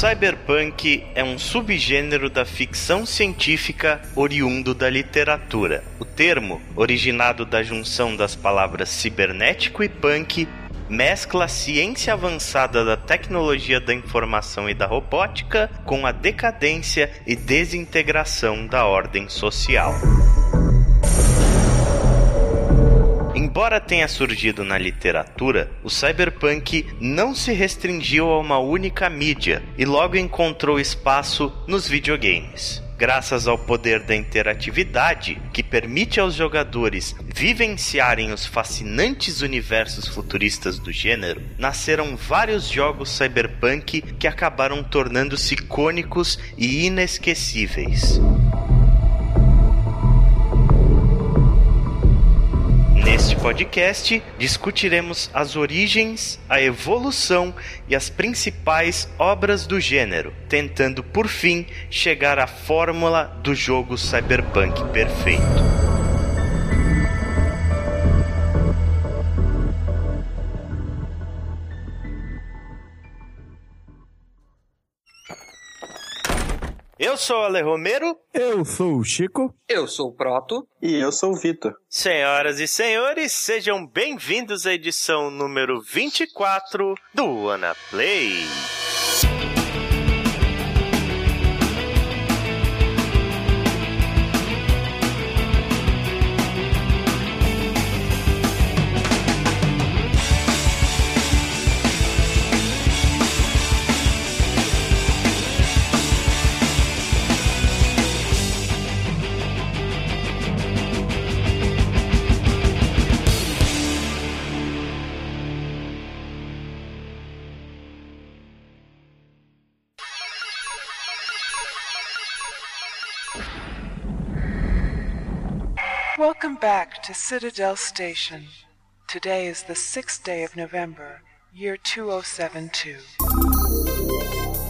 cyberpunk é um subgênero da ficção científica oriundo da literatura. O termo, originado da junção das palavras cibernético e punk, mescla a ciência avançada da tecnologia da informação e da robótica com a decadência e desintegração da ordem social. Embora tenha surgido na literatura, o cyberpunk não se restringiu a uma única mídia e logo encontrou espaço nos videogames graças ao poder da interatividade que permite aos jogadores vivenciarem os fascinantes universos futuristas do gênero, nasceram vários jogos cyberpunk que acabaram tornando-se icônicos e inesquecíveis. Neste podcast, discutiremos as origens, a evolução e as principais obras do gênero, tentando por fim chegar à fórmula do jogo cyberpunk perfeito. Eu sou o Ale Romero. Eu sou o Chico. Eu sou o Proto. E eu sou o Vitor. Senhoras e senhores, sejam bem-vindos à edição número 24 do Ana Play. Back to Citadel Station. Today is the 6th day of November, year 2072.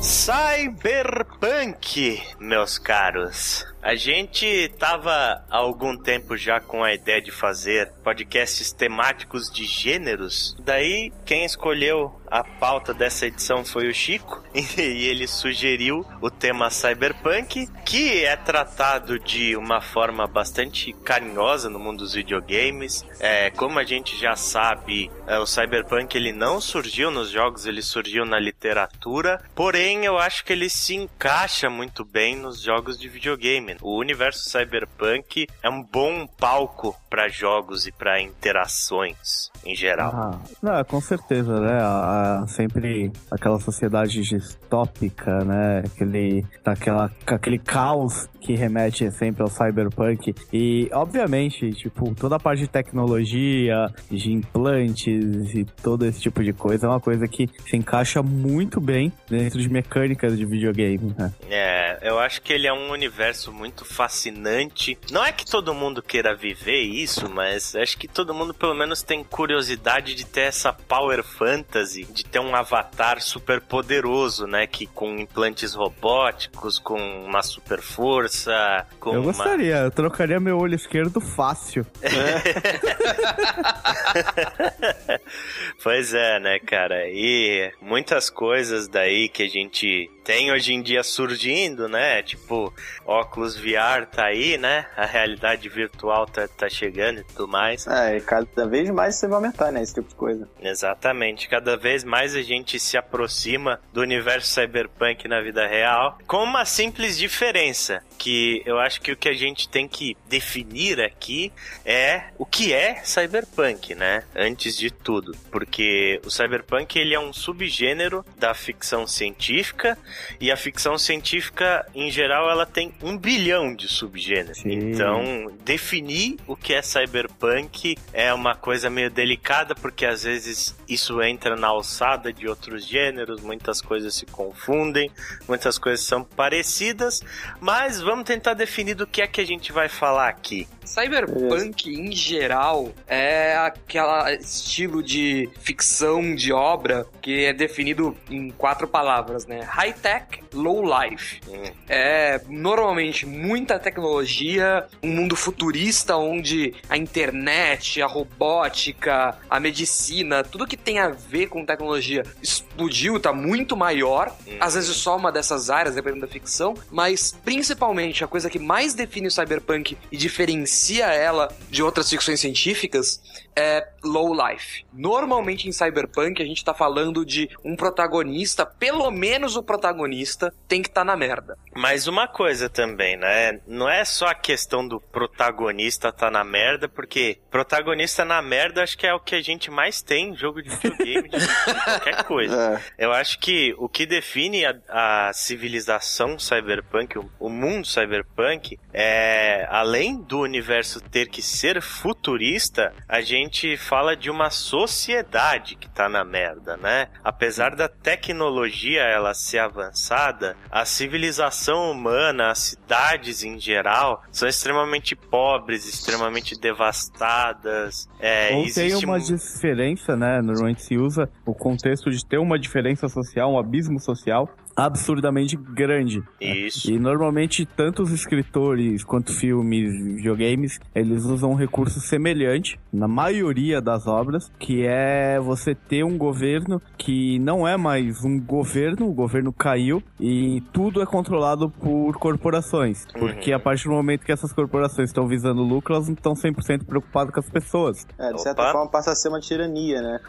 Cyberpunk, meus caros. A gente tava há algum tempo já com a ideia de fazer podcasts temáticos de gêneros. Daí, quem escolheu a pauta dessa edição foi o Chico e ele sugeriu o tema cyberpunk, que é tratado de uma forma bastante carinhosa no mundo dos videogames. É, como a gente já sabe, é, o cyberpunk ele não surgiu nos jogos, ele surgiu na literatura. Porém, eu acho que ele se encaixa muito bem nos jogos de videogame. O universo cyberpunk é um bom palco para jogos e para interações em geral. Ah, não, com certeza, né? A, sempre aquela sociedade distópica, né? Aquele, aquela, aquele caos que remete sempre ao cyberpunk. E, obviamente, tipo, toda a parte de tecnologia, de implantes e todo esse tipo de coisa é uma coisa que se encaixa muito bem dentro de mecânicas de videogame, né? É, eu acho que ele é um universo muito fascinante. Não é que todo mundo queira viver isso, mas acho que todo mundo pelo menos tem curiosidade de ter essa power fantasy, de ter um avatar super poderoso, né, que com implantes robóticos, com uma super força, com Eu uma... gostaria, eu trocaria meu olho esquerdo fácil. pois é, né, cara? E muitas coisas daí que a gente tem hoje em dia surgindo, né? Tipo, óculos VR tá aí, né? A realidade virtual tá, tá chegando e tudo mais. É, e cada vez mais você vai aumentar, né? Esse tipo de coisa. Exatamente. Cada vez mais a gente se aproxima do universo cyberpunk na vida real, com uma simples diferença, que eu acho que o que a gente tem que definir aqui é o que é cyberpunk, né? Antes de tudo, porque o cyberpunk ele é um subgênero da ficção científica e a ficção científica em geral ela tem um bilhão de subgêneros. Sim. Então definir o que é cyberpunk é uma coisa meio delicada porque às vezes isso entra na alçada de outros gêneros, muitas coisas se confundem, muitas coisas são parecidas, mas vamos tentar definir do que é que a gente vai falar aqui. Cyberpunk, em geral, é aquele estilo de ficção, de obra, que é definido em quatro palavras, né? High tech, low life. É normalmente muita tecnologia, um mundo futurista onde a internet, a robótica, a medicina, tudo que tem a ver com tecnologia explodiu, tá muito maior. Às vezes só uma dessas áreas, dependendo da ficção, mas principalmente a coisa que mais define o cyberpunk e diferencia ela de outras ficções científicas é low life. Normalmente em cyberpunk a gente tá falando de um protagonista, pelo menos o protagonista tem que estar tá na merda. Mas uma coisa também, né? Não é só a questão do protagonista tá na merda, porque protagonista na merda acho que é o que a gente mais tem em jogo de videogame, de qualquer coisa. É. Eu acho que o que define a, a civilização cyberpunk, o, o mundo cyberpunk, é além do universo ter que ser futurista, a gente fala de uma sociedade que tá na merda, né? Apesar da tecnologia ela ser avançada, a civilização humana, as cidades em geral, são extremamente pobres, extremamente devastadas. É, Ou tem uma um- diferença, né? Normalmente se usa o contexto de ter uma diferença social, um abismo social absurdamente grande. Isso. E normalmente tanto os escritores quanto filmes, videogames, eles usam um recurso semelhante na maioria das obras, que é você ter um governo que não é mais um governo, o governo caiu e tudo é controlado por corporações. Porque a partir do momento que essas corporações estão visando lucro, elas não estão 100% preocupadas com as pessoas. É, de certa Opa. forma passa a ser uma tirania, né?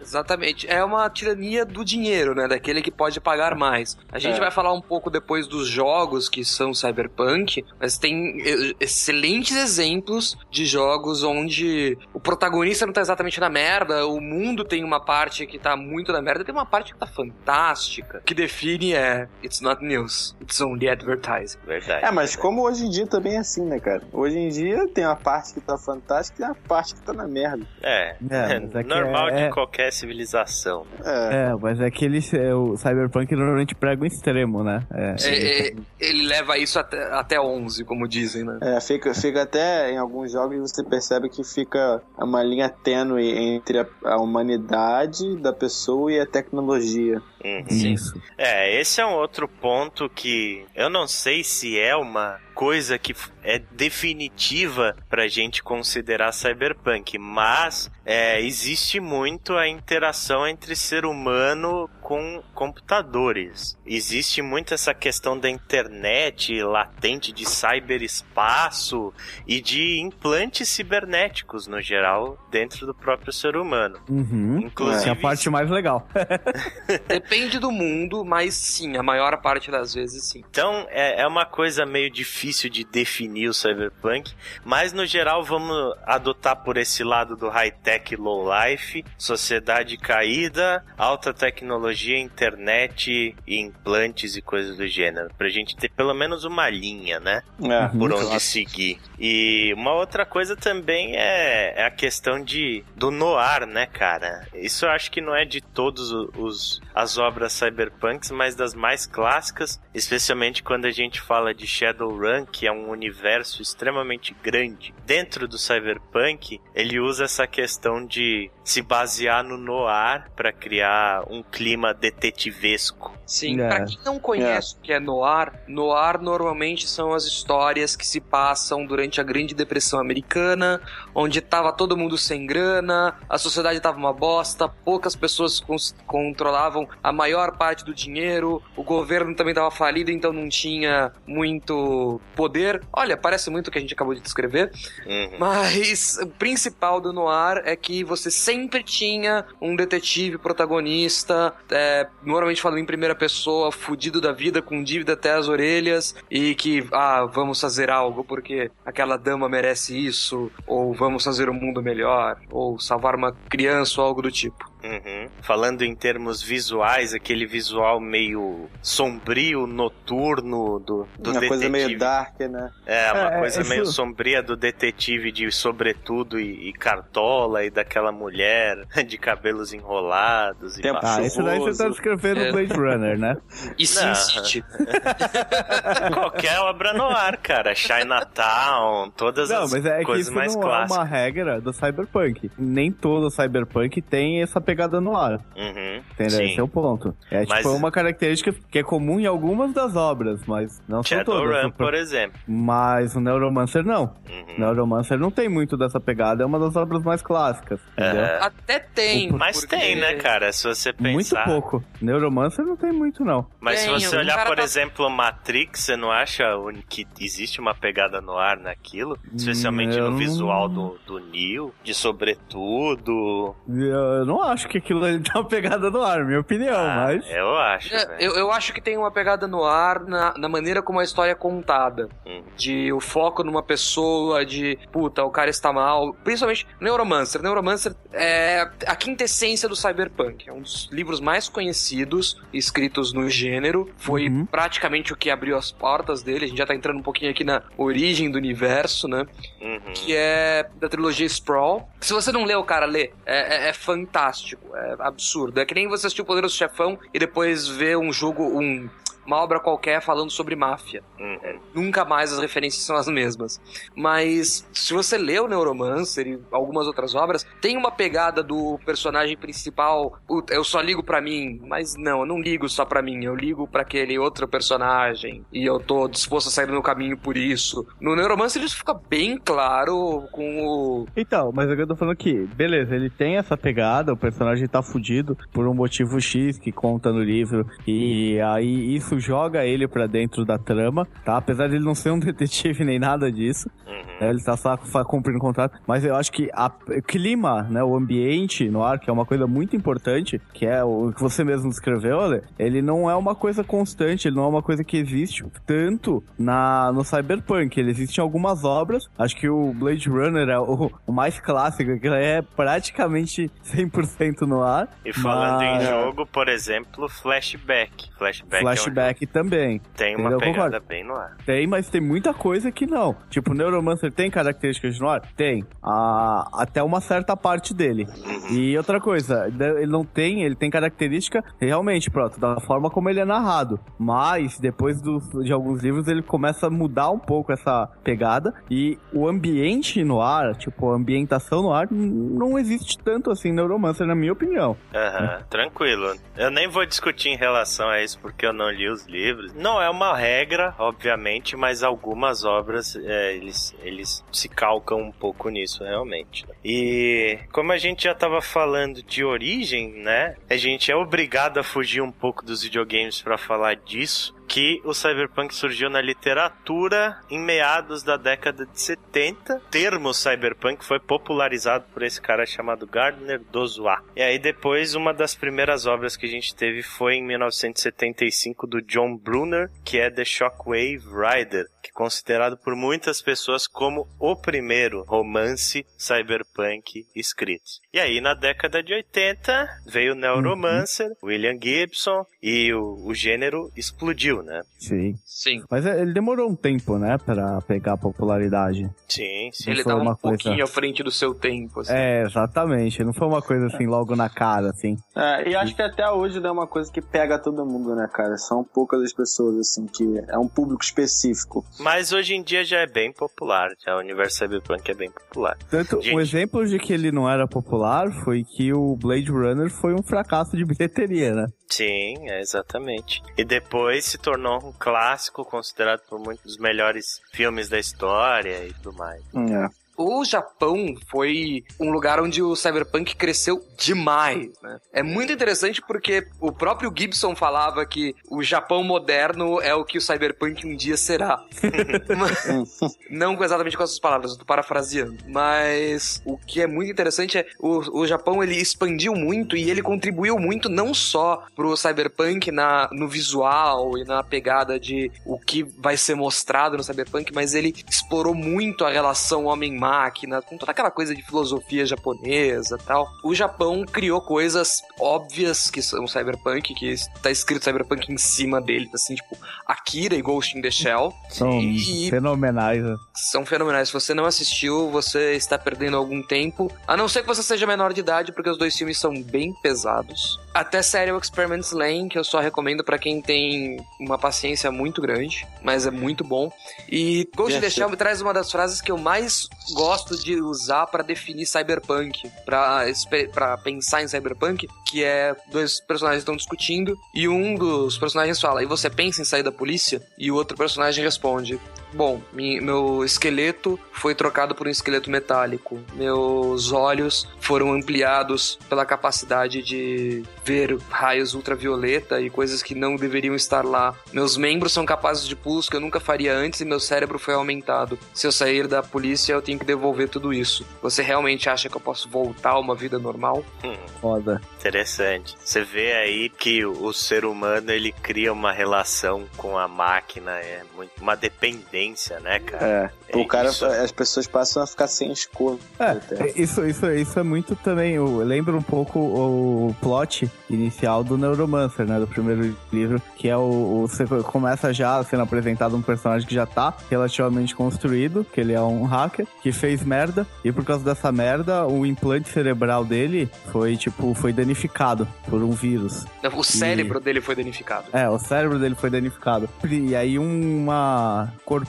Exatamente. É uma tirania do dinheiro, né? Daquele que pode pagar mais. A gente É. vai falar um pouco depois dos jogos que são cyberpunk, mas tem excelentes exemplos de jogos onde o protagonista não tá exatamente na merda, o mundo tem uma parte que tá muito na merda, tem uma parte que tá fantástica. O que define é It's not news, it's only advertising. Verdade. É, mas como hoje em dia também é assim, né, cara? Hoje em dia tem uma parte que tá fantástica e tem uma parte que tá na merda. É, É, é que normal é- de qualquer civilização. É. É, mas é que eles, é, o Cyberpunk normalmente prega um extremo, né? É, É, é, ele leva isso até, até 11, como dizem, né? É, fica, fica até em alguns jogos você percebe que fica uma linha tênue entre a, a humanidade da pessoa e a tecnologia. Uhum. Isso. É, esse é um outro ponto que eu não sei se é uma coisa que é definitiva pra gente considerar cyberpunk, mas é, existe muito a interação entre ser humano com computadores. Existe muito essa questão da internet latente de cyberespaço e de implantes cibernéticos no geral dentro do próprio ser humano. Uhum. Inclusive, é a parte mais legal. Depende do mundo, mas sim, a maior parte das vezes sim. Então é, é uma coisa meio difícil de definir o cyberpunk, mas no geral vamos adotar por esse lado do high-tech low life, sociedade caída, alta tecnologia, internet e implantes e coisas do gênero, pra gente ter pelo menos uma linha, né? É, por onde seguir. E uma outra coisa também é, é a questão de do noir, né, cara? Isso eu acho que não é de todos os as obras cyberpunks, mas das mais clássicas, especialmente quando a gente fala de Shadowrun, que é um universo extremamente grande. Dentro do cyberpunk, ele usa essa questão de se basear no noir para criar um clima detetivesco. Sim, É. pra quem não conhece o que é noir, noir normalmente são as histórias que se passam durante a Grande Depressão Americana, onde tava todo mundo sem grana, a sociedade tava uma bosta, poucas pessoas controlavam a maior parte do dinheiro, o governo também tava falido, então não tinha muito poder. Olha, parece muito o que a gente acabou de descrever. Uhum. Mas o principal do Noir é que você sempre tinha um detetive protagonista, é, normalmente falando em primeira pessoa, fudido da vida, com dívida até as orelhas, e que, ah, vamos fazer algo porque aquela dama merece isso, ou vamos fazer o mundo melhor, ou salvar uma criança ou algo do tipo. Uhum. Falando em termos visuais, aquele visual meio sombrio, noturno do, do uma detetive. coisa meio dark, né? É, uma É, coisa isso- meio sombria do detetive de sobretudo e, e cartola e daquela mulher de cabelos enrolados e Tempo. Ah, isso daí você tá descrevendo É. Blade Runner, né? E Sin. City. Qualquer obra no ar, cara. Chinatown, todas Não, as mas é que coisas isso mais não clássicas. é uma regra do Cyberpunk. Nem todo Cyberpunk tem essa pegada no ar. Uhum. Entendeu? Sim. Esse é o ponto. É Mas- tipo uma característica que é comum em algumas das obras, mas não são todas. Shadowrun, por exemplo. Mas o Neuromancer não. Uhum. Neuromancer não tem muito dessa pegada, é uma das obras mais clássicas. Entendeu? É. Até tem. Mas porque- tem, né, cara? Se você pensar. Muito pouco. Neuromancer não tem muito, não. Mas Tem, se você olhar, por tá- exemplo, Matrix, você não acha o- que existe uma pegada no ar naquilo? Especialmente eu no visual do, do Neo, de sobretudo. Eu não acho que aquilo ali tem uma pegada no ar, minha opinião, Ah, mas. Eu acho. É. Eu, eu acho que tem uma pegada no ar na, na maneira como a história é contada. Uhum. De o foco numa pessoa, de puta, o cara está mal. Principalmente Neuromancer. Neuromancer é a quintessência do cyberpunk. É um dos livros mais conhecidos escritos no gênero. Foi Uhum. praticamente o que abriu as portas dele. A gente já tá entrando um pouquinho aqui na origem do universo, né? Uhum. que é da trilogia Sprawl. Se você não leu, cara, lê. É, é- é fantástico, é absurdo. É que nem você assistir o Poderoso Chefão e depois ver um jogo, um, uma obra qualquer falando sobre máfia. Uhum. Nunca mais as referências são as mesmas. Mas se você lê o Neuromancer e algumas outras obras, tem uma pegada do personagem principal. "Puta, eu só ligo pra mim. Mas não, eu não ligo só pra mim. Eu ligo pra aquele outro personagem. E eu tô disposto a sair do meu caminho por isso. No Neuromancer isso fica bem claro com o. Então, mas é que eu tô falando que, beleza, ele tem essa pegada, o personagem tá fudido por um motivo X que conta no livro, e aí isso joga ele pra dentro da trama, tá? Apesar de ele não ser um detetive nem nada disso, Uhum. né? Ele tá só cumprindo contrato, mas eu acho que a- o clima, né, o ambiente no ar, que é uma coisa muito importante, que é o que você mesmo descreveu, Ale, ele não é uma coisa constante, ele não é uma coisa que existe tanto na, no Cyberpunk, ele existe em algumas obras, acho que o Blade Runner é o, o mais clássico, que é praticamente 100% no ar. E falando mas- em jogo, por exemplo, Flashback. Flashback, Flashback é um jogo que tem uma Entendeu? pegada Concordo. bem no ar. Tem, mas tem muita coisa que não. Tipo, o Neuromancer tem características no ar? Tem. Ah, até uma certa parte dele. E outra coisa, ele não tem, ele tem característica realmente, pronto, da forma como ele é narrado. Mas, depois do- de alguns livros, ele começa a mudar um pouco essa pegada. E o ambiente no ar, tipo, a ambientação no ar, não existe tanto assim Neuromancer, na minha opinião. Aham, tranquilo. Eu nem vou discutir em relação a isso porque eu não li os livros. Não é uma regra, obviamente, mas algumas obras é, eles, eles se calcam um pouco nisso, realmente. né? E como a gente já tava falando de origem, né? A gente é obrigado a fugir um pouco dos videogames para falar disso. Que o cyberpunk surgiu na literatura em meados da década de 70. O termo cyberpunk foi popularizado por esse cara chamado Gardner Dozois. E aí depois uma das primeiras obras que a gente teve foi em 1975 do John Brunner, que é The Shockwave Rider, que é considerado por muitas pessoas como o primeiro romance cyberpunk escrito. E aí na década de 80 veio o Neuromancer, William Gibson e o, o gênero explodiu, né? Sim. Sim. Mas é, ele demorou um tempo, né, pra pegar popularidade. Sim, sim. Ele foi tava um uma coisa- pouquinho à frente do seu tempo. assim. É, exatamente. Não foi uma coisa assim logo na cara, assim. É, e acho que até hoje não é uma coisa que pega todo mundo, né, cara? São poucas as pessoas, assim, que é um público específico. Mas hoje em dia já é bem popular, já o universo cyberpunk é bem popular. Tanto, Gente. o exemplo de que ele não era popular foi que o Blade Runner foi um fracasso de bilheteria, né? Sim, é exatamente. E depois se tornou um clássico, considerado por muitos dos melhores filmes da história e tudo mais. É. O Japão foi um lugar onde o cyberpunk cresceu demais, né? É muito interessante porque o próprio Gibson falava que o Japão moderno é o que o cyberpunk um dia será. Não exatamente com essas palavras, eu tô parafraseando. Mas o que é muito interessante é o, o Japão ele expandiu muito e ele contribuiu muito não só pro cyberpunk na, no visual e na pegada de o que vai ser mostrado no cyberpunk, mas ele explorou muito a relação homem-máquina, com toda aquela coisa de filosofia japonesa e tal. O Japão criou coisas óbvias que são cyberpunk, que tá escrito cyberpunk em cima dele, assim, tipo Akira e Ghost in the Shell. São E- fenomenais. né? São fenomenais. Se você não assistiu, você está perdendo algum tempo. A não ser que você seja menor de idade, porque os dois filmes são bem pesados. Até série o Experiments Lane, que eu só recomendo pra quem tem uma paciência muito grande, mas é muito bom. E Ghost in the Shell me traz uma das frases que eu mais gosto de usar para definir cyberpunk, para pensar em cyberpunk, que é dois personagens estão discutindo e um dos personagens fala: "E você pensa em sair da polícia?" E o outro personagem responde: Bom, meu esqueleto foi trocado por um esqueleto metálico. Meus olhos foram ampliados pela capacidade de ver raios ultravioleta e coisas que não deveriam estar lá. Meus membros são capazes de pulos que eu nunca faria antes e meu cérebro foi aumentado. Se eu sair da polícia, eu tenho que devolver tudo isso. Você realmente acha que eu posso voltar a uma vida normal? Hum, Foda. interessante. Você vê aí que o ser humano ele cria uma relação com a máquina, é muito, uma dependência, né, cara? É. O cara, isso. as pessoas passam a ficar sem escolha. até. É, isso, isso, isso é muito também. Eu lembro um pouco o plot inicial do Neuromancer, né? Do primeiro livro, que é o. o- você começa já sendo apresentado um personagem que já tá relativamente construído, que ele é um hacker, que fez merda, e por causa dessa merda, o implante cerebral dele foi, tipo, foi danificado por um vírus. O cérebro dele foi danificado. É, o cérebro dele foi danificado. E aí uma corporação,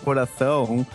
um,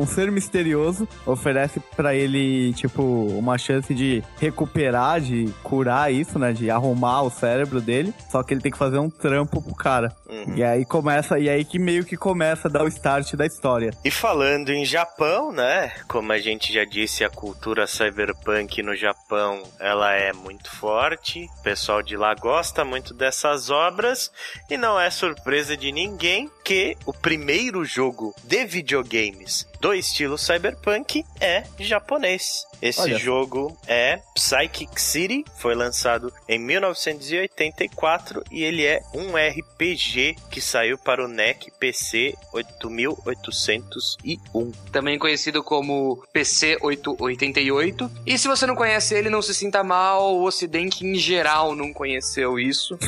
um ser misterioso oferece pra ele, tipo, uma chance de recuperar, de curar isso, né? De arrumar o cérebro dele. Só que ele tem que fazer um trampo pro cara. Uhum. E aí começa, e aí que meio que começa a dar o start da história. E falando em Japão, né? Como a gente já disse, a cultura cyberpunk no Japão, ela é muito forte. O pessoal de lá gosta muito dessas obras e não é surpresa de ninguém que o primeiro jogo de videogames do estilo cyberpunk é japonês. Esse Olha. jogo é Psychic City, foi lançado em 1984 e ele é um RPG que saiu para o NEC PC 8801. Também conhecido como PC 888. E se você não conhece ele, não se sinta mal. O Ocidente em geral não conheceu isso.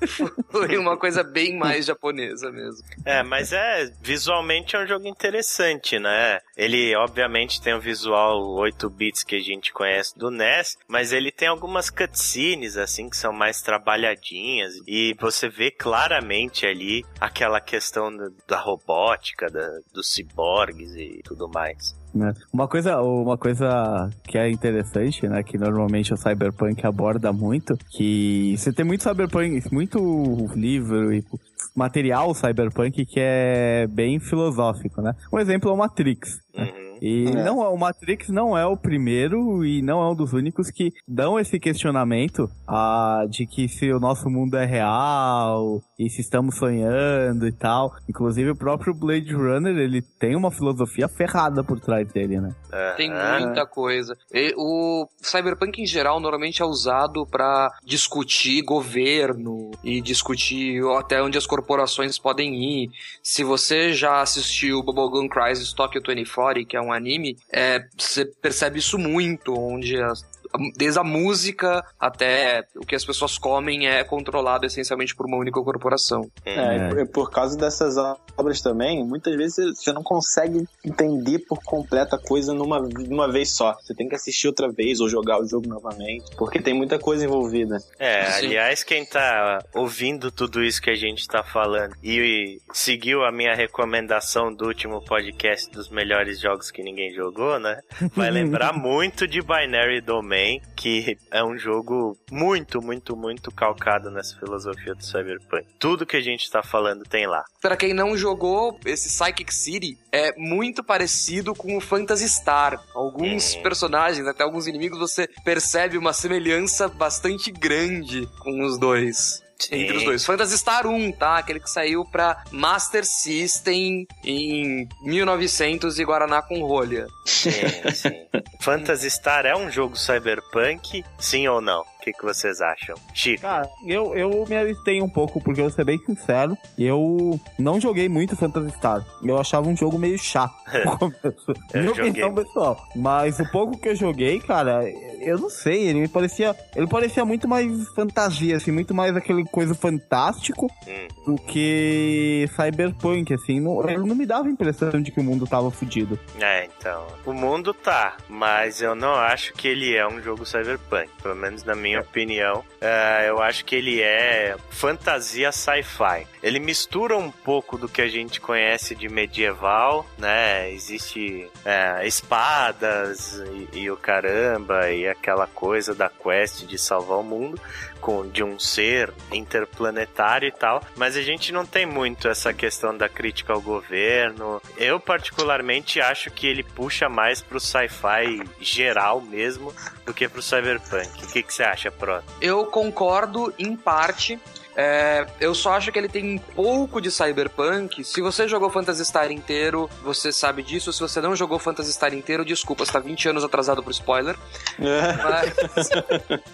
Foi uma coisa bem mais japonesa mesmo. É, mas é, visualmente é um jogo interessante, né? Ele, obviamente, tem o visual 8 bits que a gente conhece do NES, mas ele tem algumas cutscenes, assim, que são mais trabalhadinhas, e você vê claramente ali aquela questão da robótica, da- dos ciborgues e tudo mais. né? Uma coisa, uma coisa que é interessante, né, que normalmente o cyberpunk aborda muito, que você tem muito cyberpunk, muito livro e material cyberpunk que é bem filosófico, né? Um exemplo é o Matrix. né? Uhum. E É. não, o Matrix não é o primeiro e não é um dos únicos que dão esse questionamento ah, de que se o nosso mundo é real e se estamos sonhando e tal. Inclusive o próprio Blade Runner, ele tem uma filosofia ferrada por trás dele, né? Tem Aham. muita coisa. E o cyberpunk em geral normalmente é usado pra discutir governo e discutir até onde as corporações podem ir. Se você já assistiu Bubblegum Crisis Tokyo 2040, que é um anime, é, você percebe isso muito, onde as- desde a música até o que as pessoas comem é controlado essencialmente por uma única corporação. É, e por- e por causa dessas obras também, muitas vezes você não consegue entender por completo a coisa numa, numa vez só. Você tem que assistir outra vez ou jogar o jogo novamente, porque tem muita coisa envolvida. É, Sim. aliás, quem tá ouvindo tudo isso que a gente tá falando e seguiu a minha recomendação do último podcast dos melhores jogos que ninguém jogou, né? Vai lembrar muito de Binary Domain, que é um jogo muito, muito, muito calcado nessa filosofia do Cyberpunk. Tudo que a gente tá falando tem lá. Pra quem não jogou, esse Psychic City é muito parecido com o Phantasy Star. Alguns Uhum. personagens, até alguns inimigos, você percebe uma semelhança bastante grande com os dois. Entre os Sim. dois. Phantasy Star 1, tá? Aquele que saiu pra Master System em 1900 e Guaraná com rolha. Sim, sim. Phantasy Star é um jogo cyberpunk, sim ou não? O que, que vocês acham? Chico. Cara, eu, eu me alistei um pouco, porque eu vou ser bem sincero, eu não joguei muito Phantasy Star. Eu achava um jogo meio chato. no começo. Minha opinião pessoal. Mas o pouco que eu joguei, cara, eu não sei, ele me parecia. Ele parecia muito mais fantasia, assim, muito mais aquele coisa fantástico Hum. do que cyberpunk, assim. Não, ele não me dava a impressão de que o mundo tava fudido. É, então. O mundo tá, mas eu não acho que ele é um jogo cyberpunk. Pelo menos na minha opinião, uh, eu acho que ele é fantasia sci-fi. Ele mistura um pouco do que a gente conhece de medieval, né? Existe é, espadas e, e o caramba e aquela coisa da quest de salvar o mundo com, de um ser interplanetário e tal, mas a gente não tem muito essa questão da crítica ao governo. Eu, particularmente, acho que ele puxa mais pro sci-fi geral mesmo do que pro cyberpunk. O que, que você acha, Pro? Eu concordo em parte. É, eu só acho que ele tem um pouco de cyberpunk. Se você jogou Phantasy Star inteiro, você sabe disso. Se você não jogou Phantasy Star inteiro, desculpa, você tá 20 anos atrasado pro spoiler. Mas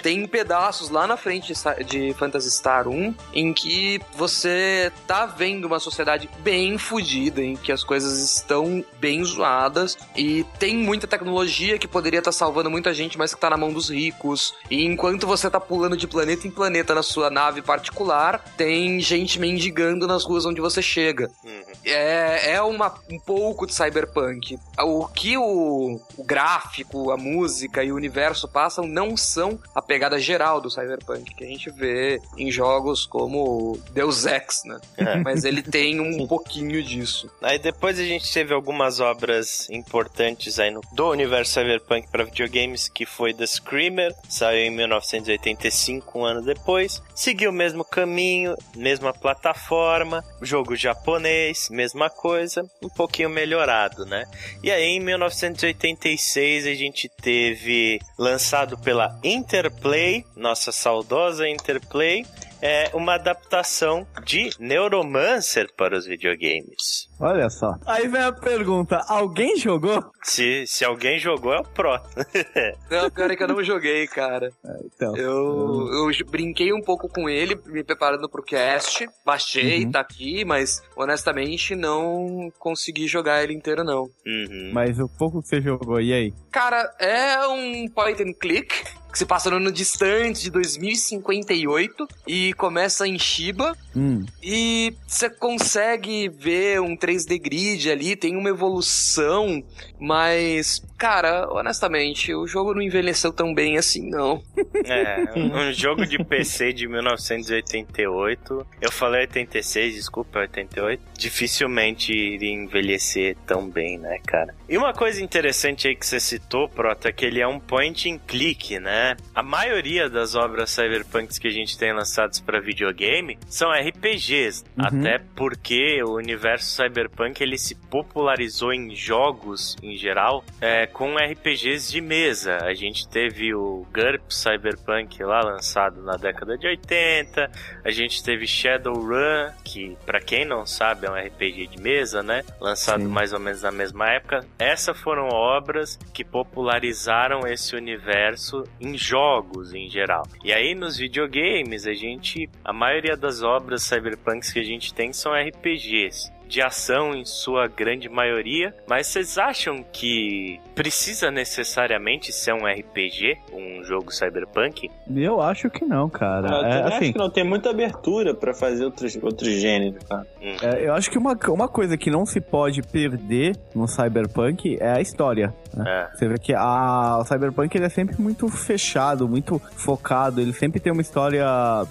tem pedaços lá na frente de Phantasy Star 1 em que você tá vendo uma sociedade bem fodida, em que as coisas estão bem zoadas e tem muita tecnologia que poderia estar tá salvando muita gente, mas que tá na mão dos ricos. E enquanto você tá pulando de planeta em planeta na sua nave particular, tem gente mendigando nas ruas onde você chega. Uhum. É, é uma, um pouco de cyberpunk. O que o, o gráfico, a música e o universo passam não são a pegada geral do cyberpunk que a gente vê em jogos como Deus Ex, né? É. Mas ele tem um pouquinho disso. Aí depois a gente teve algumas obras importantes aí no, do universo cyberpunk para videogames, que foi The Screamer, saiu em 1985, um ano depois. Seguiu o mesmo caminho caminho, mesma plataforma, jogo japonês, mesma coisa, um pouquinho melhorado, né? E aí em 1986 a gente teve lançado pela Interplay, nossa saudosa Interplay, é uma adaptação de Neuromancer para os videogames. Olha só. Aí vem a pergunta: alguém jogou? Se, se alguém jogou, é o Pro. não, pior é que eu não joguei, cara. É, então. Eu, eu brinquei um pouco com ele, me preparando pro cast. Baixei, uhum. tá aqui, mas honestamente não consegui jogar ele inteiro, não. Uhum. Mas o pouco que você jogou, e aí? Cara, é um point and click que se passa no ano distante de 2058 e começa em Shiba. Hum. E você consegue ver um 3D grid ali, tem uma evolução, mas, cara, honestamente, o jogo não envelheceu tão bem assim, não. É, um jogo de PC de 1988, eu falei 86, desculpa, 88, dificilmente iria envelhecer tão bem, né, cara? E uma coisa interessante aí que você citou, Prota, é que ele é um point and click, né? A maioria das obras cyberpunks que a gente tem lançadas para videogame são RPGs, uhum. até porque o universo cyberpunk ele se popularizou em jogos em geral é, com RPGs de mesa. A gente teve o GURP Cyberpunk lá lançado na década de 80, a gente teve Shadowrun, que para quem não sabe é um RPG de mesa, né? Lançado Sim. mais ou menos na mesma época. Essas foram obras que popularizaram esse universo em em jogos em geral. E aí nos videogames, a gente. A maioria das obras cyberpunks que a gente tem são RPGs de ação em sua grande maioria, mas vocês acham que precisa necessariamente ser um RPG, um jogo cyberpunk? Eu acho que não, cara. Eu é, assim, acho que não tem muita abertura para fazer outros, outros gêneros, cara. Hum. É, eu acho que uma, uma coisa que não se pode perder no cyberpunk é a história. Né? É. Você vê que a, o cyberpunk ele é sempre muito fechado, muito focado, ele sempre tem uma história,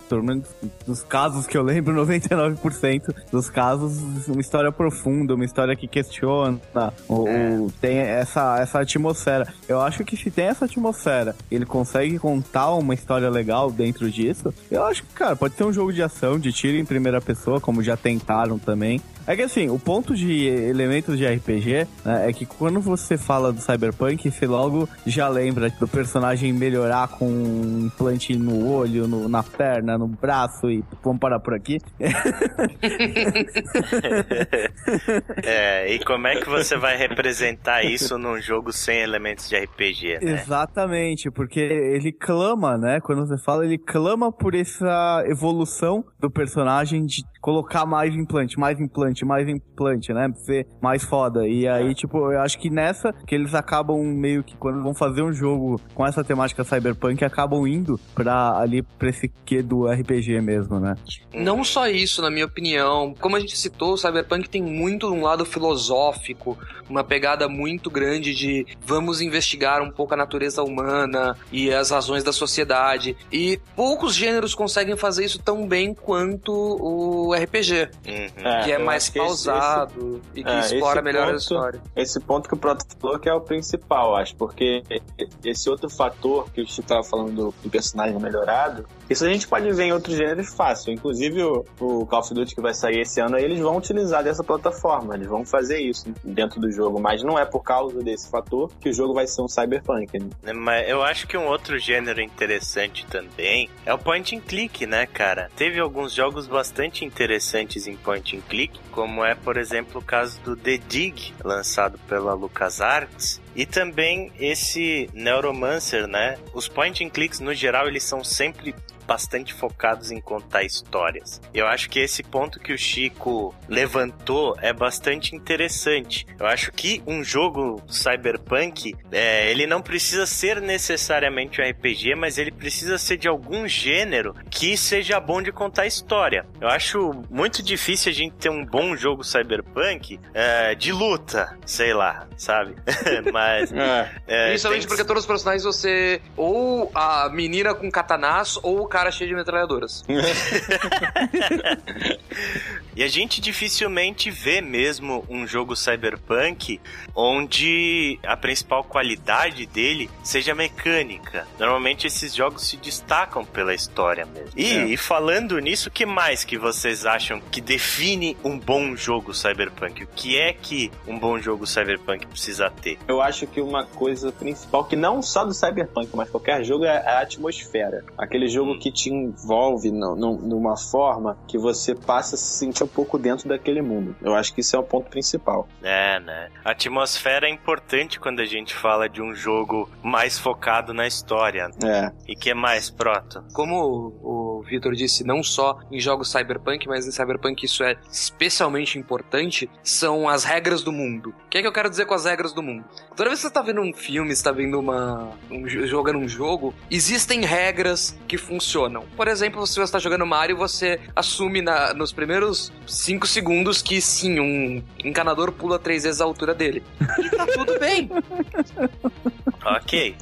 pelo menos dos casos que eu lembro, 99% dos casos, uma história profunda, uma história que questiona, ou, é. tem essa, essa atmosfera. Eu acho que se tem essa atmosfera, ele consegue contar uma história legal dentro disso, eu acho que, cara, pode ser um jogo de ação, de tiro em primeira pessoa, como já tentaram também. É que assim, o ponto de elementos de RPG né, é que quando você fala do Cyberpunk, você logo já lembra do personagem melhorar com um implante no olho, no, na perna, no braço e vamos parar por aqui. é, e como é que você vai representar isso num jogo sem elementos de RPG, né? Exatamente, porque ele clama, né? Quando você fala, ele clama por essa evolução do personagem de colocar mais implante, mais implante, mais implante, né? Pra ser mais foda. E aí, tipo, eu acho que nessa que eles acabam meio que quando vão fazer um jogo com essa temática cyberpunk, acabam indo pra ali pra esse quê do RPG mesmo, né? Não só isso, na minha opinião. Como a gente citou, o Cyberpunk tem muito um lado filosófico, uma pegada muito grande de vamos investigar um pouco a natureza humana e as razões da sociedade. E poucos gêneros conseguem fazer isso tão bem quanto o RPG, Uhum. que é mais que esse- pausado e que é, explora melhor a ponto- história. Esse ponto que o Proto falou que é o principal, acho, porque esse outro fator que o Chico estava falando do, do personagem melhorado, isso a gente pode ver em outros gêneros fácil. Inclusive o, o Call of Duty que vai sair esse ano, eles vão utilizar dessa plataforma, eles vão fazer isso dentro do jogo, mas não é por causa desse fator que o jogo vai ser um cyberpunk. né? Mas eu acho que um outro gênero interessante também é o point and click, né, cara? Teve alguns jogos bastante interessantes em point and click, como é, por exemplo, o caso do The Dig, lançado pela LucasArts. E também esse Neuromancer, né? Os point and clicks, no geral, eles são sempre bastante focados em contar histórias. Eu acho que esse ponto que o Chico levantou é bastante interessante. Eu acho que um jogo cyberpunk, é, ele não precisa ser necessariamente um RPG, mas ele precisa ser de algum gênero que seja bom de contar história. Eu acho muito difícil a gente ter um bom jogo cyberpunk é, de luta, sei lá, sabe? mas é, Principalmente tem- porque todos os personagens você ou a menina com katanás ou o cara cheio de metralhadoras. E a gente dificilmente vê mesmo um jogo cyberpunk onde a principal qualidade dele seja mecânica. Normalmente esses jogos se destacam pela história mesmo. E, É. e falando nisso, o que mais que vocês acham que define um bom jogo cyberpunk? O que é que um bom jogo cyberpunk precisa ter? Eu acho que uma coisa principal, que não só do Cyberpunk, mas qualquer jogo, é a atmosfera. Aquele jogo que te envolve no- no- numa forma que você passa a se sentir um pouco dentro daquele mundo. Eu acho que isso é o ponto principal. É, né? A atmosfera é importante quando a gente fala de um jogo mais focado na história. É. E que é mais, Proto? Como o, o Vitor disse, não só em jogos cyberpunk, mas em cyberpunk isso é especialmente importante, são as regras do mundo. O que é que eu quero dizer com as regras do mundo? Toda vez que você tá vendo um filme, você tá vendo uma. Um, jo- jogando um jogo, existem regras que funcionam. Por exemplo, se você está jogando Mario, você assume na- nos primeiros 5 segundos que sim, um encanador pula três vezes a altura dele. E tá tudo bem. Ok.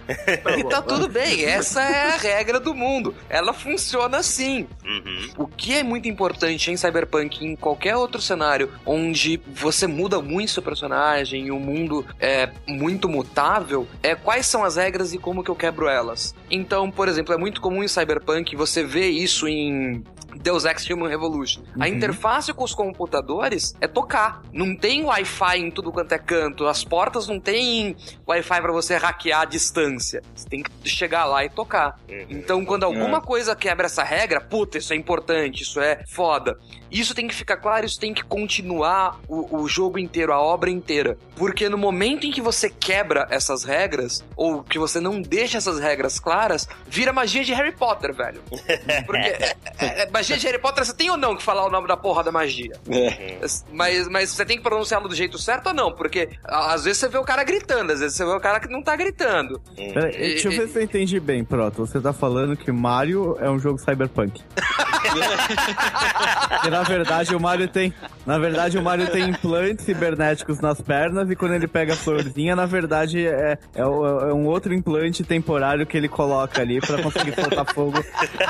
E tá tudo bem. Essa é a regra do mundo. Ela funciona assim. Uhum. O que é muito importante em Cyberpunk, em qualquer outro cenário, onde você muda muito seu personagem e o mundo é muito mutável, é quais são as regras e como que eu quebro elas. Então, por exemplo, é muito comum em Cyberpunk você ver isso em Deus Ex Human Revolution. A Uhum. interface com os computadores é tocar. Não tem Wi-Fi em tudo quanto é canto. As portas não tem Wi-Fi pra você hackear a distância. Você tem que chegar lá e tocar. Uhum. Então, quando alguma coisa quebra essa regra, puta, isso é importante, isso é foda. Isso tem que ficar claro, isso tem que continuar o, o jogo inteiro, a obra inteira. Porque no momento em que você quebra essas regras, ou que você não deixa essas regras claras, vira magia de Harry Potter, velho. Porque é- é- é- magia de Harry Potter, você tem ou não que falar o nome da porra da magia? É. Mas, mas você tem que pronunciá-lo do jeito certo ou não? Porque a- às vezes você vê o cara gritando, às vezes você vê o cara que não tá gritando. Peraí, deixa eu ver se eu entendi bem, Proto. Você tá falando que Mario é um jogo cyberpunk. que na verdade o Mario tem. Na verdade, o Mario tem implantes cibernéticos nas pernas e quando ele pega a florzinha, na verdade é, é, é um outro implante temporário que ele coloca ali pra conseguir soltar fogo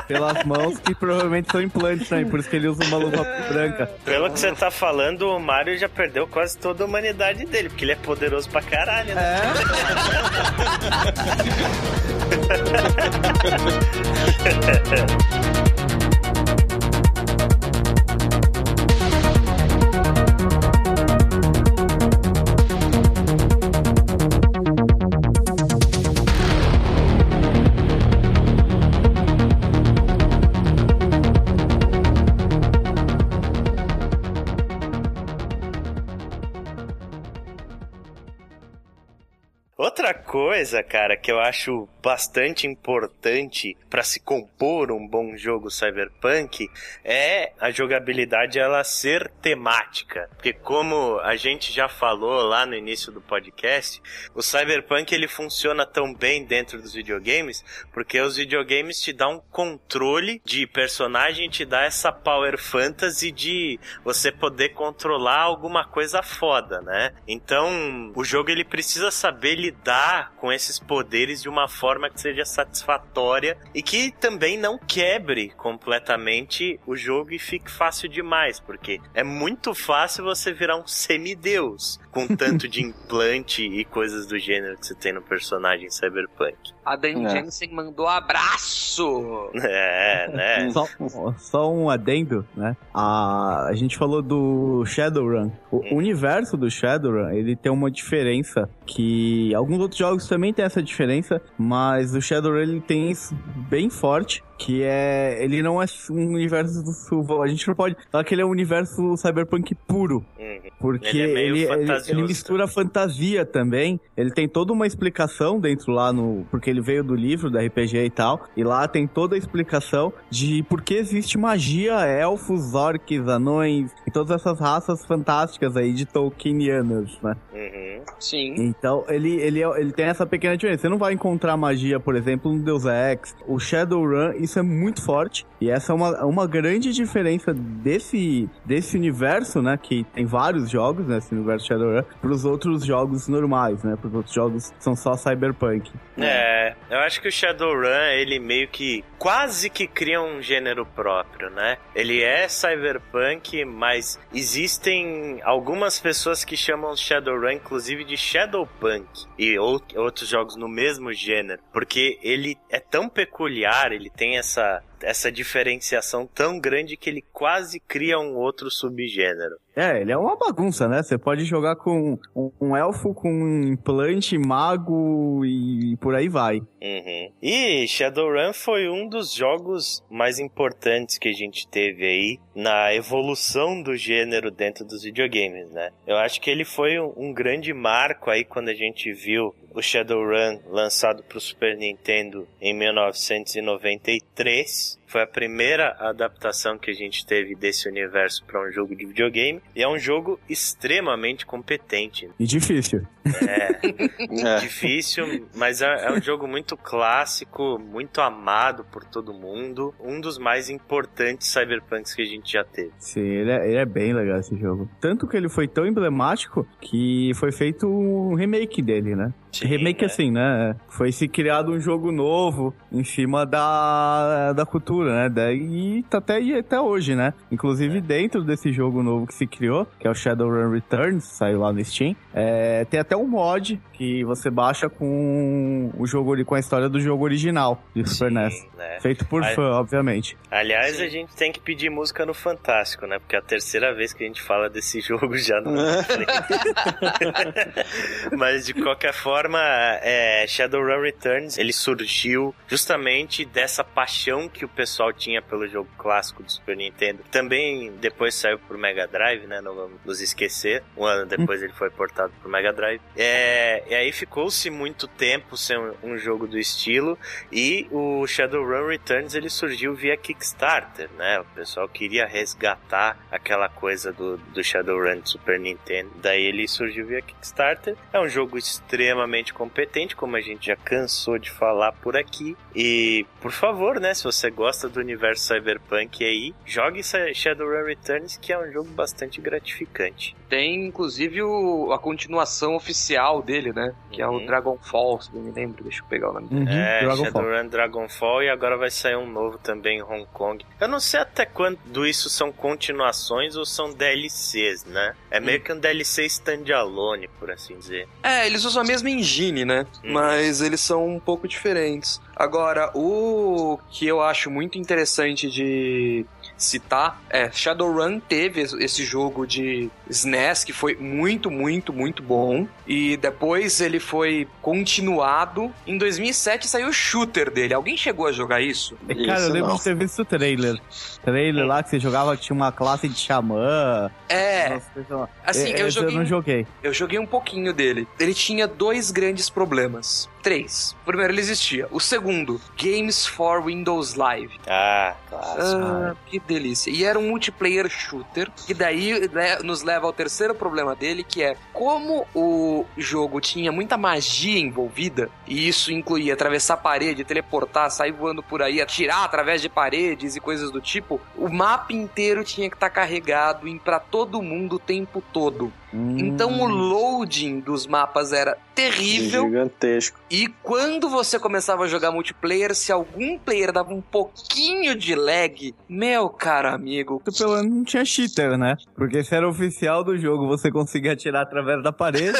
pelas mãos, que provavelmente são implantes também, por isso que ele usa uma luva branca. Pelo que você tá falando, o Mario já perdeu quase toda a humanidade dele, porque ele é poderoso pra caralho, né? É. Outra coisa, cara, que eu acho bastante importante para se compor um bom jogo cyberpunk é a jogabilidade ela ser temática. Porque como a gente já falou lá no início do podcast, o cyberpunk ele funciona tão bem dentro dos videogames porque os videogames te dão um controle de personagem, te dá essa power fantasy de você poder controlar alguma coisa foda, né? Então, o jogo ele precisa saber lidar com esses poderes de uma forma que seja satisfatória e que também não quebre completamente o jogo e fique fácil demais, porque é muito fácil você virar um semideus com tanto de implante e coisas do gênero que você tem no personagem Cyberpunk. A Dan É. Jensen mandou abraço! É, né? Só, só um adendo, né? A, a gente falou do Shadowrun. O universo do Shadowrun, ele tem uma diferença que alguns outros jogos também tem essa diferença, mas o Shadowrun ele tem isso bem forte, que é ele não é um universo do a gente não pode falar que ele é um universo cyberpunk puro, Uhum. porque Ele é ele, ele, mistura fantasia também. Ele tem toda uma explicação dentro lá no. Porque ele veio do livro, da RPG e tal. E lá tem toda a explicação de por que existe magia, elfos, orcs, anões e todas essas raças fantásticas aí de Tolkienianas, né? Uhum. Sim. Então, ele, ele, é- ele tem essa pequena diferença. Você não vai encontrar magia, por exemplo, no Deus Ex. O Shadowrun, isso é muito forte. E essa é uma, uma grande diferença desse, desse universo, né? Que tem vários jogos, né? Esse universo Shadowrun, pros outros jogos normais, né? Pros outros jogos que são só cyberpunk. É, eu acho que o Shadowrun, ele meio que quase que cria um gênero próprio, né? Ele é cyberpunk, mas existem algumas pessoas que chamam Shadowrun, inclusive, de Shadowpunk e ou- outros jogos no mesmo gênero, porque ele é tão peculiar, ele tem essa essa diferenciação tão grande que ele quase cria um outro subgênero. É, ele é uma bagunça, né? Você pode jogar com um, um elfo, com um implante, mago e por aí vai. Uhum. E Shadowrun foi um dos jogos mais importantes que a gente teve aí na evolução do gênero dentro dos videogames, né? Eu acho que ele foi um, um grande marco aí quando a gente viu o Shadowrun lançado para o Super Nintendo em 1993. Peace. Foi a primeira adaptação que a gente teve desse universo para um jogo de videogame. E é um jogo extremamente competente. E difícil. É. Difícil, mas é, é um jogo muito clássico, muito amado por todo mundo. Um dos mais importantes cyberpunks que a gente já teve. Sim, ele é, ele é bem legal esse jogo. Tanto que ele foi tão emblemático que foi feito um remake dele, né? Sim, remake né? assim, né? Foi se criado um jogo novo em cima da, da cultura, né? Daí tá até, e até hoje, né? Inclusive dentro desse jogo novo que se criou, que é o Shadowrun Returns, saiu lá no Steam, é, tem até um mod que você baixa com o jogo com a história do jogo original de Super NES. Sim, né? Feito por Aí- fã, obviamente. Aliás, a gente tem que pedir música no Fantástico, né? Porque é a terceira vez que a gente fala desse jogo já no Mas de qualquer forma, é, Shadowrun Returns ele surgiu justamente dessa paixão que o pessoal tinha pelo jogo clássico do Super Nintendo. Também depois saiu pro Mega Drive, né? Não vamos nos esquecer. Um ano depois ele foi portado pro Mega Drive. É, e aí ficou-se muito tempo sem um, jogo do estilo. E o Shadowrun Returns ele surgiu via Kickstarter, né? O pessoal queria resgatar aquela coisa do, do Shadowrun Super Nintendo. Daí ele surgiu via Kickstarter. É um jogo extremamente competente, como a gente já cansou de falar por aqui. E, por favor, né? Se você gosta do universo cyberpunk aí, jogue Shadowrun Returns, que é um jogo bastante gratificante. Tem, inclusive, o- a continuação oficial dele, né? Que é o Uhum. Dragonfall, se não me lembro. Deixa eu pegar o nome dele. Uhum, É, Dragonfall. Shadowrun Dragonfall e agora vai sair um novo também em Hong Kong. Eu não sei até quando isso são continuações ou são DLCs, né? É meio que um DLC standalone, por assim dizer. É, eles usam a mesma engine, né? Hum. Mas eles são um pouco diferentes. Agora, o que eu acho muito interessante de citar é Shadowrun teve esse jogo de SNES que foi muito, muito, muito bom. E depois ele foi continuado. Em 2007 saiu o shooter dele. Alguém chegou a jogar isso? É, Cara, Isso eu lembro não. de ter visto o trailer. Trailer lá que você jogava, tinha uma classe de xamã. É, lá. assim, É, eu joguei, eu não joguei. eu joguei um pouquinho dele. Ele tinha dois grandes problemas. Três. O primeiro, ele existia. O segundo, Games for Windows Live. Ah, clássico. Ah, que delícia. E era um multiplayer shooter. E daí le- nos leva ao terceiro problema dele, que é como o jogo tinha muita magia envolvida, e isso incluía atravessar parede, teleportar, sair voando por aí, atirar através de paredes e coisas do tipo, o mapa inteiro tinha que estar carregado em para todo mundo o tempo todo. Então o loading dos mapas era terrível. Gigantesco. E quando você começava a jogar multiplayer, se algum player dava um pouquinho de lag, meu caro amigo, Tu pelo menos não tinha cheater, né? Porque se era oficial do jogo, você conseguia atirar através da parede.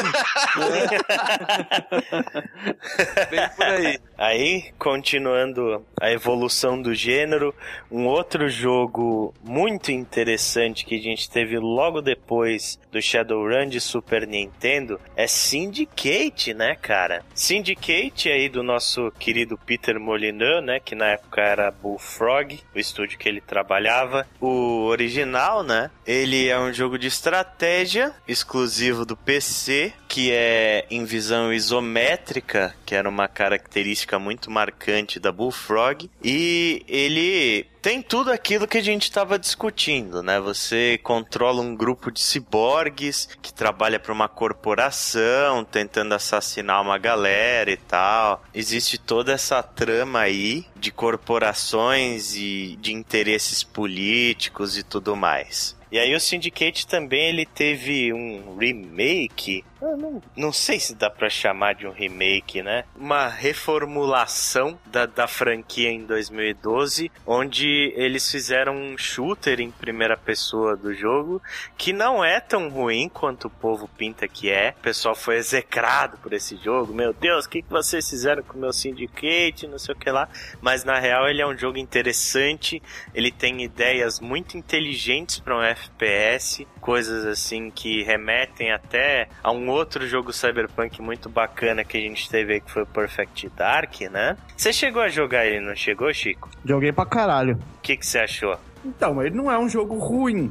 bem por aí. Aí, continuando a evolução do gênero, um outro jogo muito interessante que a gente teve logo depois do Shadowrun de Super Nintendo é Syndicate, né, cara? Syndicate aí do nosso querido Peter Molyneux, né, que na época era Bullfrog, o estúdio que ele trabalhava. O original, né, ele é um jogo de estratégia exclusivo do PC, que é em visão isométrica, que era uma característica muito marcante da Bullfrog, e ele tem tudo aquilo que a gente estava discutindo, né? Você controla um grupo de ciborgues que trabalha para uma corporação tentando assassinar uma galera e tal. Existe toda essa trama aí de corporações e de interesses políticos e tudo mais. E aí o Syndicate também ele teve um remake. Não, não sei se dá pra chamar de um remake, né? Uma reformulação da, da franquia em 2012, onde eles fizeram um shooter em primeira pessoa do jogo, que não é tão ruim quanto o povo pinta que é. O pessoal foi execrado por esse jogo. Meu Deus, o que, que vocês fizeram com o meu Syndicate? Não sei o que lá. Mas na real ele é um jogo interessante. Ele tem ideias muito inteligentes para um FPS, coisas assim que remetem até a um outro jogo cyberpunk muito bacana que a gente teve aí que foi o Perfect Dark, né? Você chegou a jogar ele, não chegou, Chico? Joguei pra caralho. O que que você achou? Então, ele não é um jogo ruim.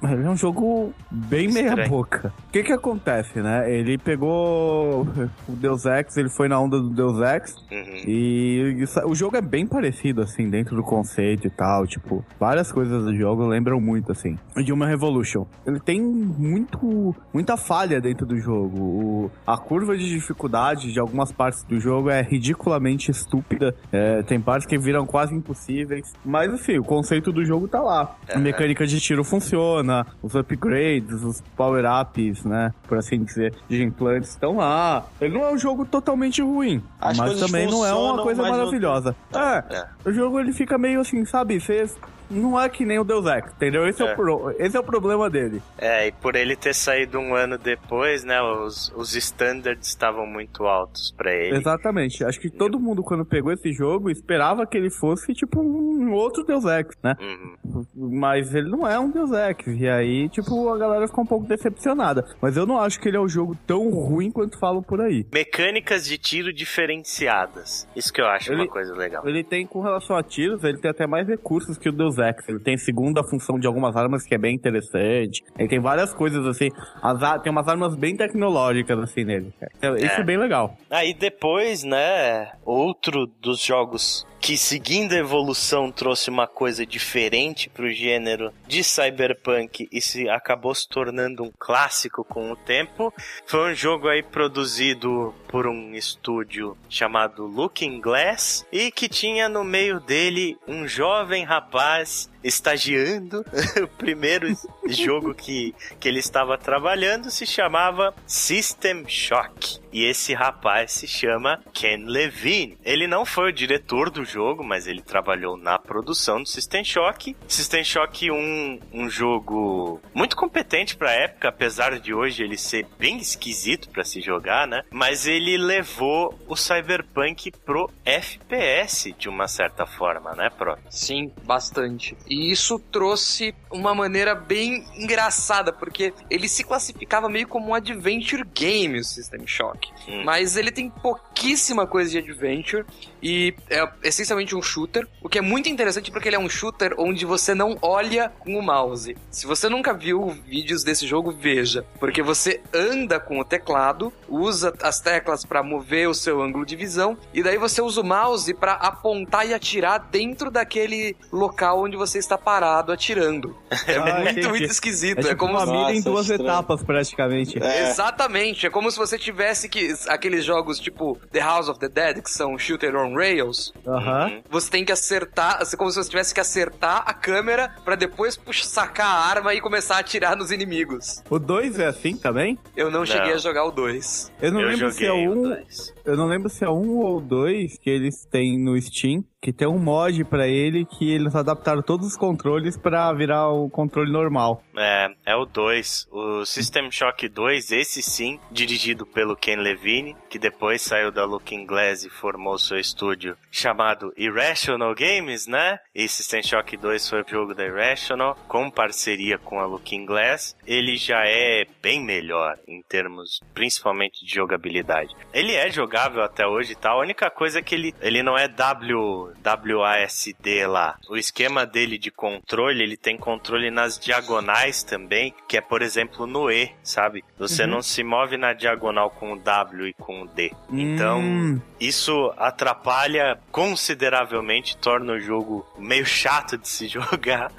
Mas ele é um jogo bem Estranho. meia boca. O que que acontece, né? Ele pegou o Deus Ex, ele foi na onda do Deus Ex. Uhum. E isso- o jogo é bem parecido, assim, dentro do conceito e tal. Tipo, várias coisas do jogo lembram muito, assim. De uma Revolution. Ele tem muito, muita falha dentro do jogo. O- a curva de dificuldade de algumas partes do jogo é ridiculamente estúpida. É, tem partes que viram quase impossíveis. Mas, assim, o conceito do jogo tá lá. A mecânica de tiro funciona, os upgrades, os power-ups, né? Por assim dizer, de implantes estão lá. Ele não é um jogo totalmente ruim. As mas também não é uma coisa não- maravilhosa. É, É. o jogo ele fica meio assim, sabe? Você não é que nem o Deus Ex, entendeu? Esse é, É. o, pro- esse é o problema dele. É, e por ele ter saído um ano depois, né? Os, os standards estavam muito altos pra ele. Exatamente. Acho que todo mundo, quando pegou esse jogo, esperava que ele fosse tipo um outro Deus Ex, né? Uhum. Mas ele não é um Deus Ex. E aí, tipo, a galera ficou um pouco decepcionada. Mas eu não acho que ele é um jogo tão ruim quanto falam por aí. Mecânicas de tiro diferenciadas. Isso que eu acho Ele- uma coisa legal. Ele tem, com relação a tiros, ele tem até mais recursos que o Deus Ele tem segunda função de algumas armas que é bem interessante. Ele tem várias coisas assim. As tem umas armas bem tecnológicas assim nele. Então, Isso É. é bem legal. Aí depois, né, outro dos jogos que seguindo a evolução trouxe uma coisa diferente pro gênero de cyberpunk e se acabou se tornando um clássico com o tempo, foi um jogo aí produzido por um estúdio chamado Looking Glass e que tinha no meio dele um jovem rapaz estagiando. o primeiro jogo que, que ele estava trabalhando se chamava System Shock. E esse rapaz se chama Ken Levine. Ele não foi o diretor do jogo, mas ele trabalhou na produção do System Shock. System Shock um, um jogo muito competente pra época, apesar de hoje ele ser bem esquisito para se jogar, né? Mas ele levou o Cyberpunk pro FPS de uma certa forma, né, Pro? Sim, bastante. E isso trouxe uma maneira bem engraçada, porque ele se classificava meio como um adventure game, o System Shock. Hum. Mas ele tem pouquíssima coisa de adventure e é essencialmente um shooter, o que é muito interessante porque ele é um shooter onde você não olha com o mouse. Se você nunca viu vídeos desse jogo, veja, porque você anda com o teclado, usa as teclas para mover o seu ângulo de visão e daí você usa o mouse para apontar e atirar dentro daquele local onde você está parado atirando. É Ah, muito, entendi. muito É esquisito. tipo É, como uma se... mira em duas estranho. etapas, praticamente. É. Exatamente, é como se você tivesse que aqueles jogos tipo The House of the Dead, que são shooter on rails, Aham. Uhum. você tem que acertar, é como se você tivesse que acertar a câmera pra depois puxa, sacar a arma e começar a atirar nos inimigos. O 2 é assim também? Eu não, Não. cheguei a jogar o 2. Eu não Eu lembro se é o um. dois. Eu não lembro se é um ou dois que eles têm no Steam, que tem um mod pra ele que eles adaptaram todos os controles pra virar o controle normal. É, é o 2. O System Shock 2, esse sim, dirigido pelo Ken Levine, que depois saiu da Looking Glass e formou seu estúdio chamado Irrational Games, né? E System Shock 2 foi o jogo da Irrational, com parceria com a Looking Glass. Ele já é bem melhor em termos, principalmente de jogabilidade. Ele é jogável até hoje e tal. A única coisa é que ele, ele não é W, WASD lá. O esquema dele de controle, ele tem controle nas diagonais também, que é, por exemplo, no E, sabe? Você não se move na diagonal com o W e com o D. Então, Hum, isso atrapalha consideravelmente, torna o jogo meio chato de se jogar,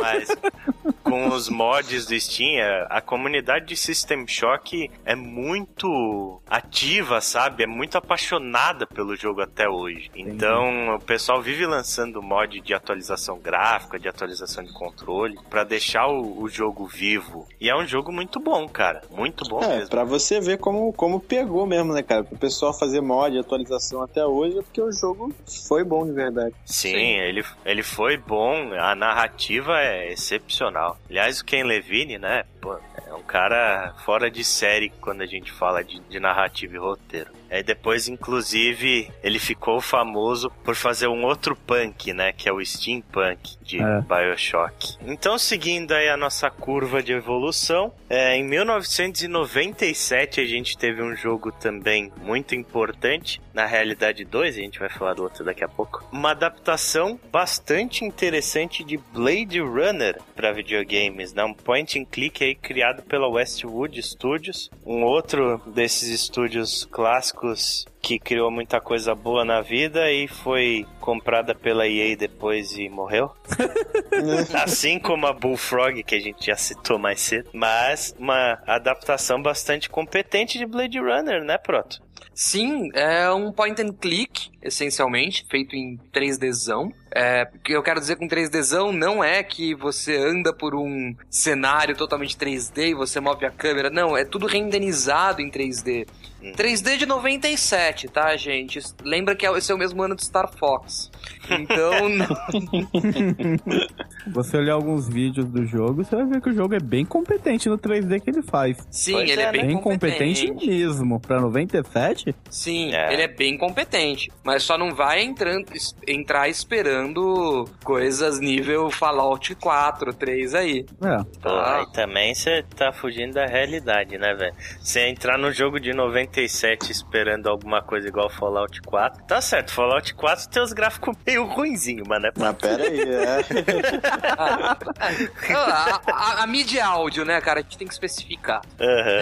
mas com os mods do Steam, a- a comunidade de System Shock é muito ativa, sabe? É muito apaixonada pelo jogo até hoje. Então, o pessoal vive lançando mod de atualização gráfica, de atualização de controle, pra deixar o, o jogo vivo. E é um jogo muito bom, cara. Muito bom É, mesmo. pra você ver como, como pegou mesmo, né, cara? Pro pessoal fazer mod, atualização até hoje, é porque o jogo foi bom de verdade. Sim, Sim. Ele, ele foi bom, a narrativa é excepcional. Aliás, o Ken Levine, né, pô, é um cara fora de série quando a gente fala de, de narrativa e roteiro. Aí depois, inclusive, ele ficou famoso por fazer um outro punk, né, que é o steampunk de É. Bioshock. Então, seguindo aí a nossa curva de evolução, é, em 1997 a gente teve um jogo também muito importante, na realidade 2, a gente vai falar do outro daqui a pouco. Uma adaptação bastante interessante de Blade Runner para videogames, né? um point and click aí criado pela Westwood Studios, um outro desses estúdios clássicos que criou muita coisa boa na vida e foi comprada pela EA depois e morreu. Assim como a Bullfrog, que a gente já citou mais cedo. Mas uma adaptação bastante competente de Blade Runner, né, Proto? Sim, é um point and click, essencialmente, feito em 3Dzão. É, o que eu quero dizer com 3Dzão não é que você anda por um cenário totalmente 3D e você move a câmera. Não, é tudo renderizado em 3D. Hum. 3D de 97, tá, gente? Lembra que esse é o mesmo ano do Star Fox. Então, você olhar alguns vídeos do jogo, você vai ver que o jogo é bem competente no 3D que ele faz. sim, Pois ele é, é, bem, Bem competente. competente mesmo. Pra 97? Sim, É. ele é bem competente. Mas só não vai entrando, entrar esperando coisas nível Fallout 4, 3 aí. É. Pô, Ah. aí também você tá fugindo da realidade, né, velho? Você entrar no jogo de 97 esperando alguma coisa igual Fallout 4, tá certo, Fallout 4 tem os gráficos meio ruinzinho, mas né? Mas pera aí, é. Ah, a, a, a mídia áudio, né, cara? A gente tem que especificar. Aham.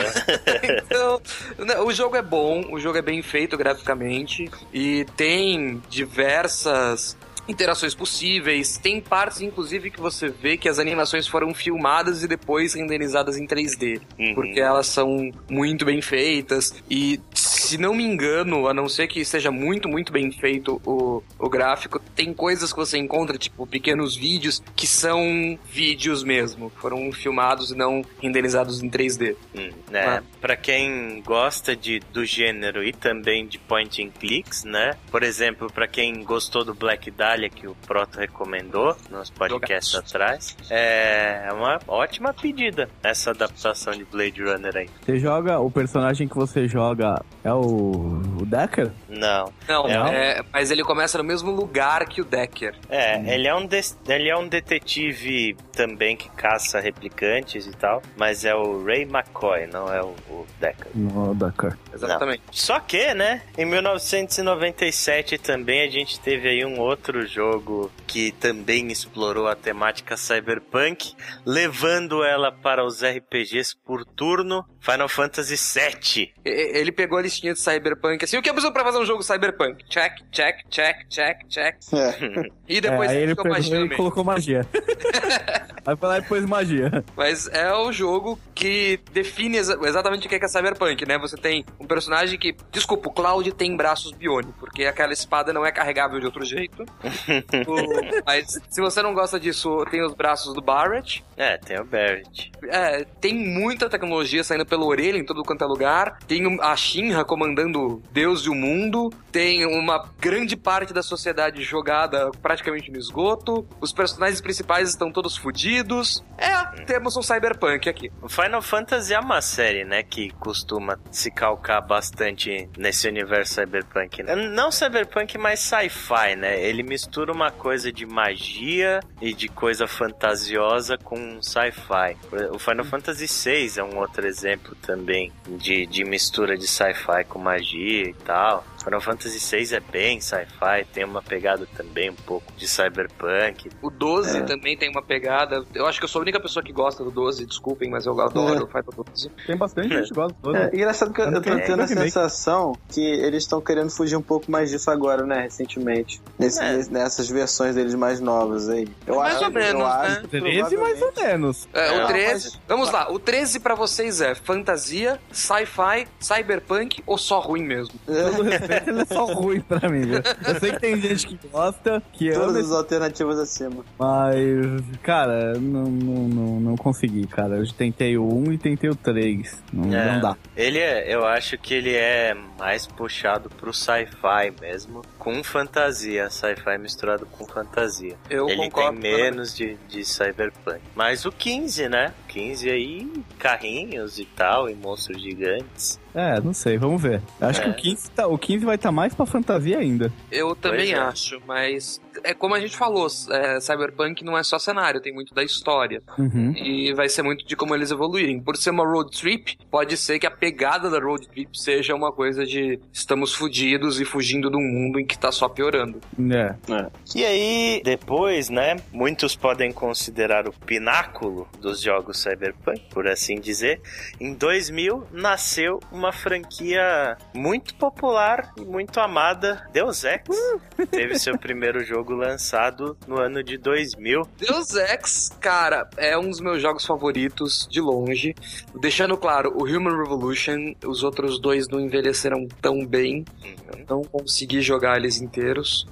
Então, né, o jogo é bom, o jogo é bem feito graficamente e tem diversas interações possíveis. Tem partes, inclusive, que você vê que as animações foram filmadas e depois renderizadas em 3D. Uhum. Porque elas são muito bem feitas. E se não me engano, a não ser que seja muito, muito bem feito o, o gráfico, tem coisas que você encontra, tipo pequenos vídeos, que são vídeos mesmo. Foram filmados e não renderizados em 3D. Hum, né? Ah. Pra quem gosta de, do gênero e também de point and clicks, né? Por exemplo, pra quem gostou do Black Dahlia, que o Proto recomendou nos podcasts atrás, é uma ótima pedida essa adaptação de Blade Runner aí. Você joga, o personagem que você joga é o, o Decker? Não. Não, É. é, mas ele começa no mesmo lugar que o Decker. É, ele é, um des- ele é um detetive também que caça replicantes e tal, mas é o Ray McCoy, não é o, o Decker. No Decker. Exatamente. Só que, né, em 1997 também a gente teve aí um outro jogo que também explorou a temática cyberpunk, levando ela para os RPGs por turno, Final Fantasy VII. Ele pegou a listinha de Cyberpunk assim, o que eu preciso pra fazer um jogo Cyberpunk? Check, check, check, check, check. É. E depois é, aí ele, ficou mais ele colocou magia. aí foi lá e pôs magia. Mas é o jogo que define exa- exatamente o que é que é Cyberpunk, né? Você tem um personagem que. Desculpa, o Cloud tem braços biônicos, porque aquela espada não é carregável de outro jeito. O- Mas se você não gosta disso, tem os braços do Barrett. É, tem o Barrett. É, tem muita tecnologia saindo pela orelha em todo quanto é lugar. Tem a Shinra comandando Deus e o mundo. Tem uma grande parte da sociedade jogada praticamente no esgoto. Os personagens principais estão todos fodidos. É, temos um cyberpunk aqui. Final Fantasy é uma série, né, que costuma se calcar bastante nesse universo cyberpunk. Né? Não cyberpunk, mas sci-fi, né? Ele mistura uma coisa de magia e de coisa fantasiosa com sci-fi. O Final Fantasy VI é um outro exemplo também de, de mistura de sci-fi com magia e tal. Final Fantasy VI é bem sci-fi, tem uma pegada também um pouco de cyberpunk. O 12 É. também tem uma pegada. Eu acho que eu sou a única pessoa que gosta do 12, desculpem, mas eu adoro o Final 12. Tem bastante gente que gosta. É, engraçado que eu, eu tô É, tendo a sensação que eles estão querendo fugir um pouco mais disso agora, né? Recentemente. Nesse- É. nesse- nessas versões deles mais novas aí. Eu Mais acho, ou menos, eu né? acho que 13 mais ou menos. É, É, o 13. mas- Vamos lá, o 13 pra vocês é fantasia, sci-fi, cyberpunk ou só ruim mesmo? Todo respeito, ele é só ruim pra mim, viu? Eu sei que tem gente que gosta, que ama, Todas as alternativas acima. mas, cara, não, não, não, não consegui, cara. Eu tentei o 1 e tentei o 3. Não, É. não dá. Ele é, eu acho que ele é mais puxado pro sci-fi mesmo, com fantasia, sci-fi misturado com fantasia. Eu ele concordo. tem menos de, de cyberpunk. Mas o 15, né? 15 aí, carrinhos e tal, e monstros gigantes. É, não sei, vamos ver. Acho É. que o 15, tá, o 15 vai estar mais pra fantasia ainda. Eu também é. acho, mas é como a gente falou, é, Cyberpunk não é só cenário, tem muito da história. Uhum. E vai ser muito de como eles evoluírem. Por ser uma road trip, pode ser que a pegada da road trip seja uma coisa de estamos fudidos e fugindo de um mundo em que tá só piorando. É. E aí, depois, né? Muitos podem considerar o pináculo dos jogos cyberpunk, por assim dizer. Em 2000 nasceu uma franquia muito popular e muito amada, Deus Ex. Teve seu primeiro jogo lançado no ano de 2000. Deus Ex, cara, é um dos meus jogos favoritos de longe. Deixando claro, o Human Revolution, os outros dois não envelheceram tão bem. Uhum. Não consegui jogar eles inteiros.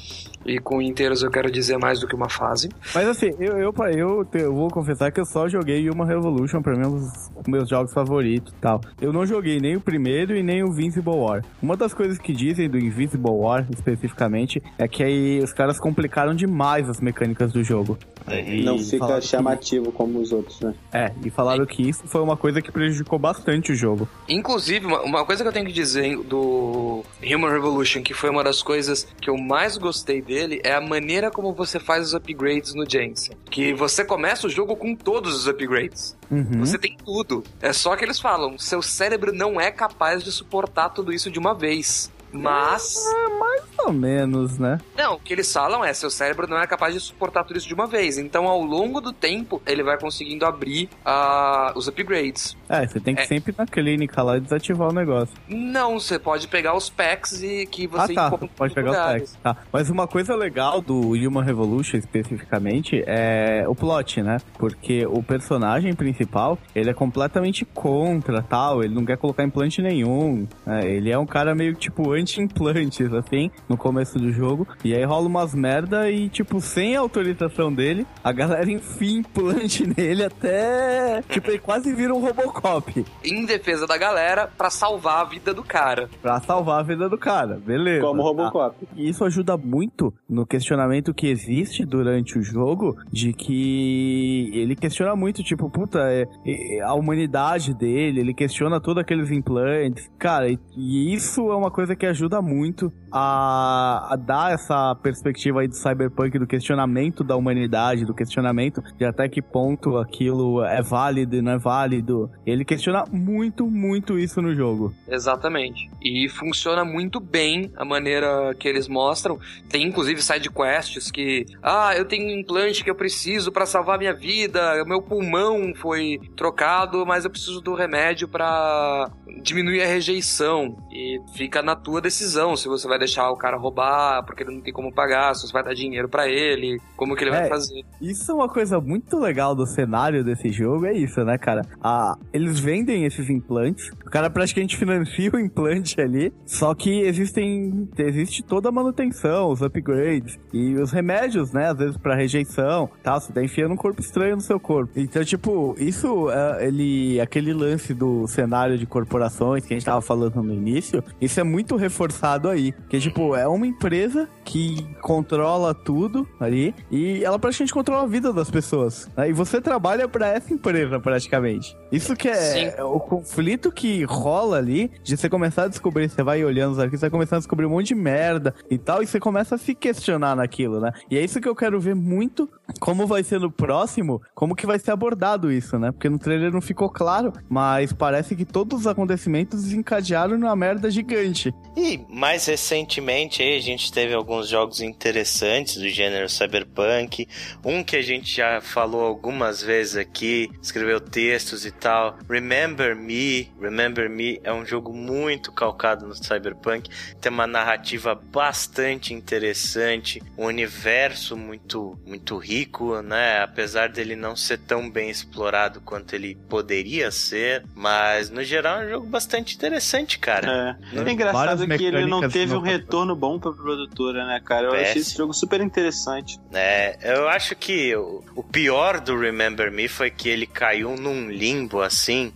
E com inteiros eu quero dizer mais do que uma fase. Mas assim, eu, eu, eu, eu vou confessar que eu só joguei Human Revolution, pra mim é um dos meus jogos favoritos e tal. Eu não joguei nem o primeiro e nem o Invincible War. Uma das coisas que dizem do Invincible War, especificamente, é que aí os caras complicaram demais as mecânicas do jogo. E Não fica falaram que- chamativo como os outros, né? É, e falaram que isso foi uma coisa que prejudicou bastante o jogo. Inclusive, uma, uma coisa que eu tenho que dizer do Human Revolution, que foi uma das coisas que eu mais gostei dele, é a maneira como você faz os upgrades no Jensen. Que você começa o jogo com todos os upgrades. Uhum. Você tem tudo. É só que eles falam, seu cérebro não é capaz de suportar tudo isso de uma vez. Mas. Mais ou menos, né? Não, o que eles falam é: seu cérebro não é capaz de suportar tudo isso de uma vez. Então, ao longo do tempo, ele vai conseguindo abrir ah, os upgrades. É, você tem que É. sempre ir na clínica lá e desativar o negócio. Não, você pode pegar os packs e que Ah, você tá. encontra em Pode pegar lugares. text. Tá. Mas uma coisa legal do Human Revolution especificamente é o plot, né? Porque o personagem principal, ele é completamente contra tal, ele não quer colocar implante nenhum. né? Ele é um cara meio tipo anti-implantes, assim, no começo do jogo. E aí rola umas merda e, tipo, sem autorização dele, a galera enfia implante nele até. Tipo, ele quase vira um Robocop. Em defesa da galera, pra salvar a vida do cara. Pra salvar a vida do cara, beleza. Como Tá. Robocop. E isso ajuda muito no questionamento que existe durante o jogo, de que ele questiona muito, tipo, puta, é, é, a humanidade dele, ele questiona todos aqueles implantes. Cara, e, e isso é uma coisa que ajuda muito a, a dar essa perspectiva aí do cyberpunk, do questionamento da humanidade, do questionamento de até que ponto aquilo é válido e não é válido. Ele questiona muito, muito isso no jogo. Exatamente. E funciona muito bem a maneira que eles mostram. Tem inclusive side quests que, ah, eu tenho um implante que eu preciso pra salvar minha vida, meu pulmão foi trocado, mas eu preciso do remédio pra diminuir a rejeição. E fica na tua decisão se você vai deixar o cara roubar porque ele não tem como pagar, se você vai dar dinheiro pra ele, como que ele vai É. fazer. Isso é uma coisa muito legal do cenário desse jogo, é isso, né, cara? Ah, eles vendem esses implantes, o cara praticamente financia o implante ali, só que existem, existe toda a manutenção, os upgrades e os remédios, né, às vezes pra rejeição, tal, você tá enfiando um corpo estranho no seu corpo. Então, tipo, isso, é, ele, aquele lance do cenário de corporações que a gente tava falando no início, isso é muito reforçado aí, que, tipo, é uma empresa que controla tudo ali e ela praticamente controla a vida das pessoas. né? E você trabalha pra essa empresa, praticamente. Isso que é Sim. o conflito que rola ali, de você começar a descobrir, você vai olhando os arquivos, você vai começando a descobrir um monte de merda e tal, e você começa a se questionar naquilo, né? E é isso que eu quero ver muito, como vai ser no próximo, como que vai ser abordado isso, né? Porque no trailer não ficou claro, mas parece que todos os acontecimentos desencadearam numa merda gigante. E mais recentemente a gente teve alguns jogos interessantes do gênero cyberpunk. Um que a gente já falou algumas vezes aqui, escreveu textos e tal. Remember Me. Remember Me é um jogo muito calcado no cyberpunk. Tem uma narrativa bastante interessante, um universo muito muito rico, né? Apesar dele não ser tão bem explorado quanto ele poderia ser, mas no geral é um jogo bastante interessante, cara. É. Né? É engraçado que ele não teve um retorno bom pra produtora, né, cara? Eu achei Péssimo. esse jogo super interessante. É, eu acho que o, o pior do Remember Me foi que ele caiu num limbo assim.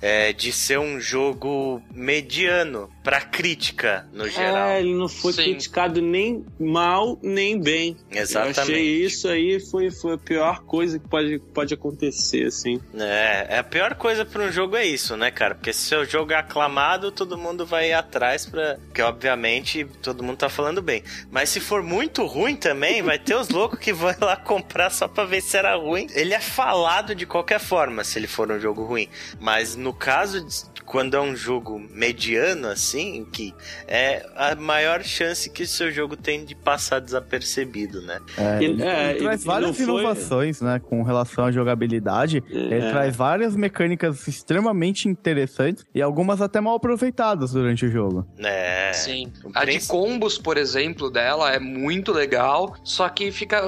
é, de ser um jogo mediano pra crítica no geral. É, ele não foi Sim. criticado nem mal, nem bem. Exatamente. Eu achei isso aí foi, foi a pior coisa que pode, pode acontecer, assim. É, é a pior coisa pra um jogo é isso, né, cara? Porque se o jogo é aclamado, todo mundo vai ir atrás pra. Porque, obviamente, todo mundo tá falando bem. Mas se for muito ruim também, vai ter os loucos que vão lá comprar só pra ver se era ruim. Ele é falado de qualquer forma se ele for um jogo ruim. Mas no caso, de- quando é um jogo mediano, assim, que é a maior chance que o seu jogo tem de passar desapercebido, né? É, Ele- ele, é, ele traz ele várias não foi- inovações, né, com relação à jogabilidade. Ele É. traz várias mecânicas extremamente interessantes e algumas até mal aproveitadas durante o jogo. É. Sim. A de combos, por exemplo, dela é muito legal, só que fica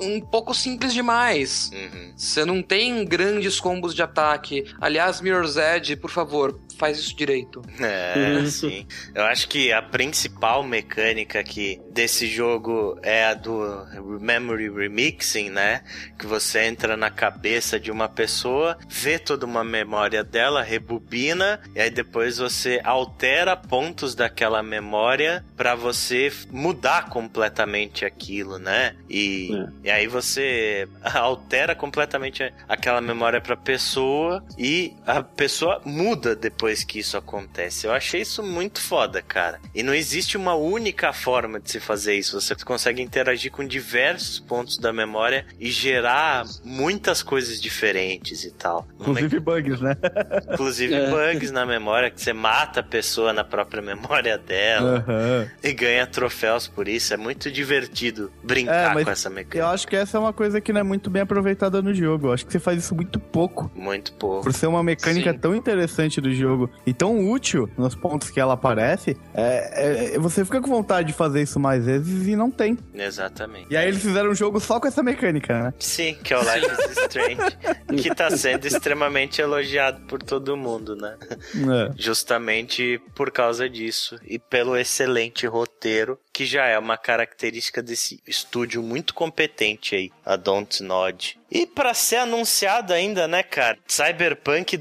um pouco simples demais. Uhum. Você não tem grandes combos de ataque. Aliás, Mirror's Edge, por favor, faz isso direito. É, Uhum. sim. Eu acho que a principal mecânica aqui desse jogo é a do Memory Remixing, né? Que você entra na cabeça de uma pessoa, vê toda uma memória dela, rebobina, e aí depois você altera pontos daquela memória pra você mudar completamente aquilo, né? E, e aí você altera completamente aquela memória pra pessoa e a pessoa muda depois depois que isso acontece. Eu achei isso muito foda, cara. E não existe uma única forma de se fazer isso. Você consegue interagir com diversos pontos da memória e gerar muitas coisas diferentes e tal. Inclusive bugs, né? Inclusive É. bugs na memória, que você mata a pessoa na própria memória dela Aham. e ganha troféus por isso. É muito divertido brincar É, com essa Eu mecânica. acho que essa é uma coisa que não é muito bem aproveitada no jogo. Eu acho que você faz isso muito pouco. Muito pouco. Por ser uma mecânica Sim. tão interessante do jogo e tão útil nos pontos que ela aparece, é, é- você fica com vontade de fazer isso mais vezes e não tem. Exatamente. E aí eles fizeram um jogo só com essa mecânica, né? Sim, que é o Life is Strange, que tá sendo extremamente elogiado por todo mundo, né? É. Justamente por causa disso e pelo excelente roteiro, que já é uma característica desse estúdio muito competente aí, a Don't Nod. E pra ser anunciado ainda, né, cara? Cyberpunk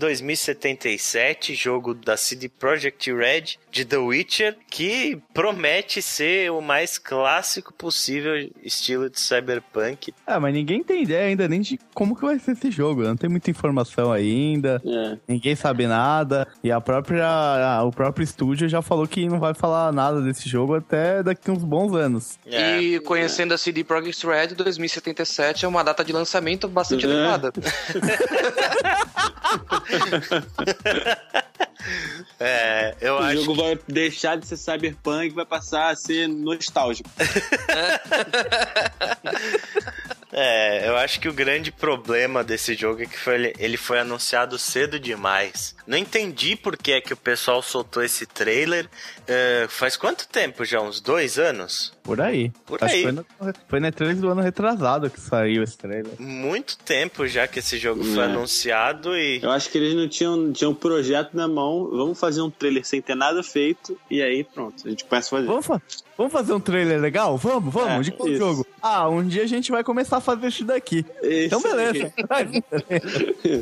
2077, jogo da CD Projekt Red de The Witcher, que promete ser o mais clássico possível estilo de Cyberpunk. É, mas ninguém tem ideia ainda nem de como que vai ser esse jogo. Não tem muita informação ainda. É. Ninguém sabe nada. E a própria, a- o próprio estúdio já falou que não vai falar nada desse jogo até daqui uns bons anos. É. E conhecendo a CD Projekt Red, 2077 é uma data de lançamento bastante É. adequada. É, eu O acho jogo vai deixar de ser cyberpunk e vai passar a ser nostálgico. É, eu acho que o grande problema desse jogo é que foi, ele foi anunciado cedo demais. Não entendi por que é que o pessoal soltou esse trailer. É, faz quanto tempo já? Uns dois anos? Por aí. Por Acho aí. foi, no, foi na trailer do ano retrasado que saiu esse trailer. Muito tempo já que esse jogo foi É. anunciado e. Eu acho que eles não tinham, tinham um projeto na mão. Vamos fazer um trailer sem ter nada feito. E aí, pronto. A gente começa a fazer. Vamos, fa- vamos fazer um trailer legal? Vamos, vamos. É, de qual isso. jogo? Ah, um dia a gente vai começar a fazer isso daqui. Então, Isso beleza.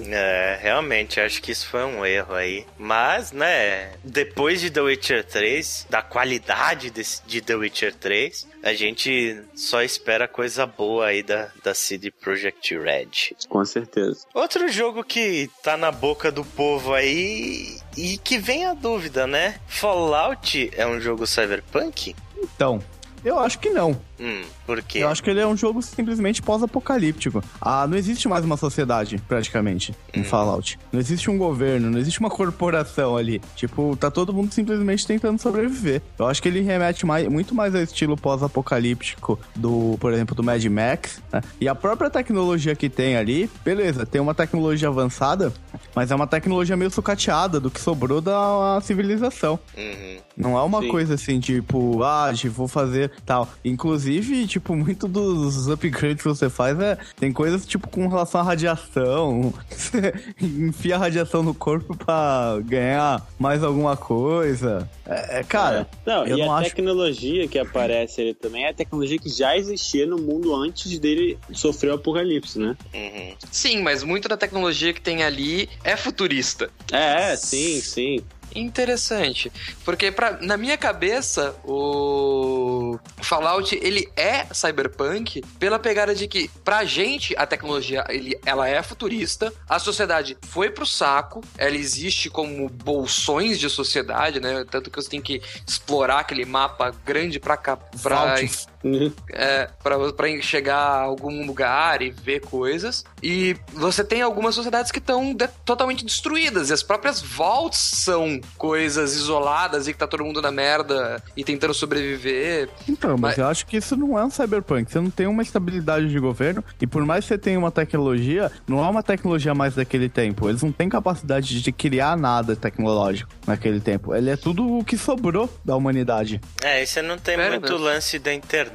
É, realmente, acho que isso foi um erro aí. Mas, né, depois de The Witcher 3, da qualidade desse- de The Witcher 3, a gente só espera coisa boa aí da, da CD Projekt Red. Com certeza. Outro jogo que tá na boca do povo aí e que vem a dúvida, né? Fallout é um jogo cyberpunk? então, eu acho que não. Hum, por quê? Eu acho que ele é um jogo simplesmente pós-apocalíptico. Ah, não existe mais uma sociedade, praticamente, em Fallout. Não existe um governo, não existe uma corporação ali. Tipo, tá todo mundo simplesmente tentando sobreviver. Eu acho que ele remete mais, muito mais ao estilo pós-apocalíptico do, por exemplo, do Mad Max. né? E a própria tecnologia que tem ali, beleza, tem uma tecnologia avançada, mas é uma tecnologia meio sucateada do que sobrou da civilização. Uhum. Não é uma Sim. coisa assim, tipo, ah, vou fazer tal. Inclusive, tipo, muito dos upgrades que você faz é. Tem coisas, tipo, com relação à radiação. Você enfia a radiação no corpo pra ganhar mais alguma coisa. É, é, cara. Não, eu e não a acho- tecnologia que aparece ali também é a tecnologia que já existia no mundo antes dele sofrer o apocalipse, né? Uhum. Sim, mas muito da tecnologia que tem ali é futurista. É, sim, sim. Interessante, porque pra, na minha cabeça o Fallout ele é cyberpunk pela pegada de que pra gente a tecnologia ele, ela é futurista, a sociedade foi pro saco, ela existe como bolsões de sociedade, né? Tanto que você tem que explorar aquele mapa grande pra cá, pra. Uhum. é, pra, pra chegar a algum lugar e ver coisas. E você tem algumas sociedades que estão totalmente destruídas. E as próprias vaults são coisas isoladas e que tá todo mundo na merda e tentando sobreviver. Então, mas, Mas- eu acho que isso não é um cyberpunk. Você não tem uma estabilidade de governo. E por mais que você tenha uma tecnologia, não é uma tecnologia mais daquele tempo. Eles não têm capacidade de criar nada tecnológico naquele tempo. Ele é tudo o que sobrou da humanidade. É, e você não tem Sério muito lance da internet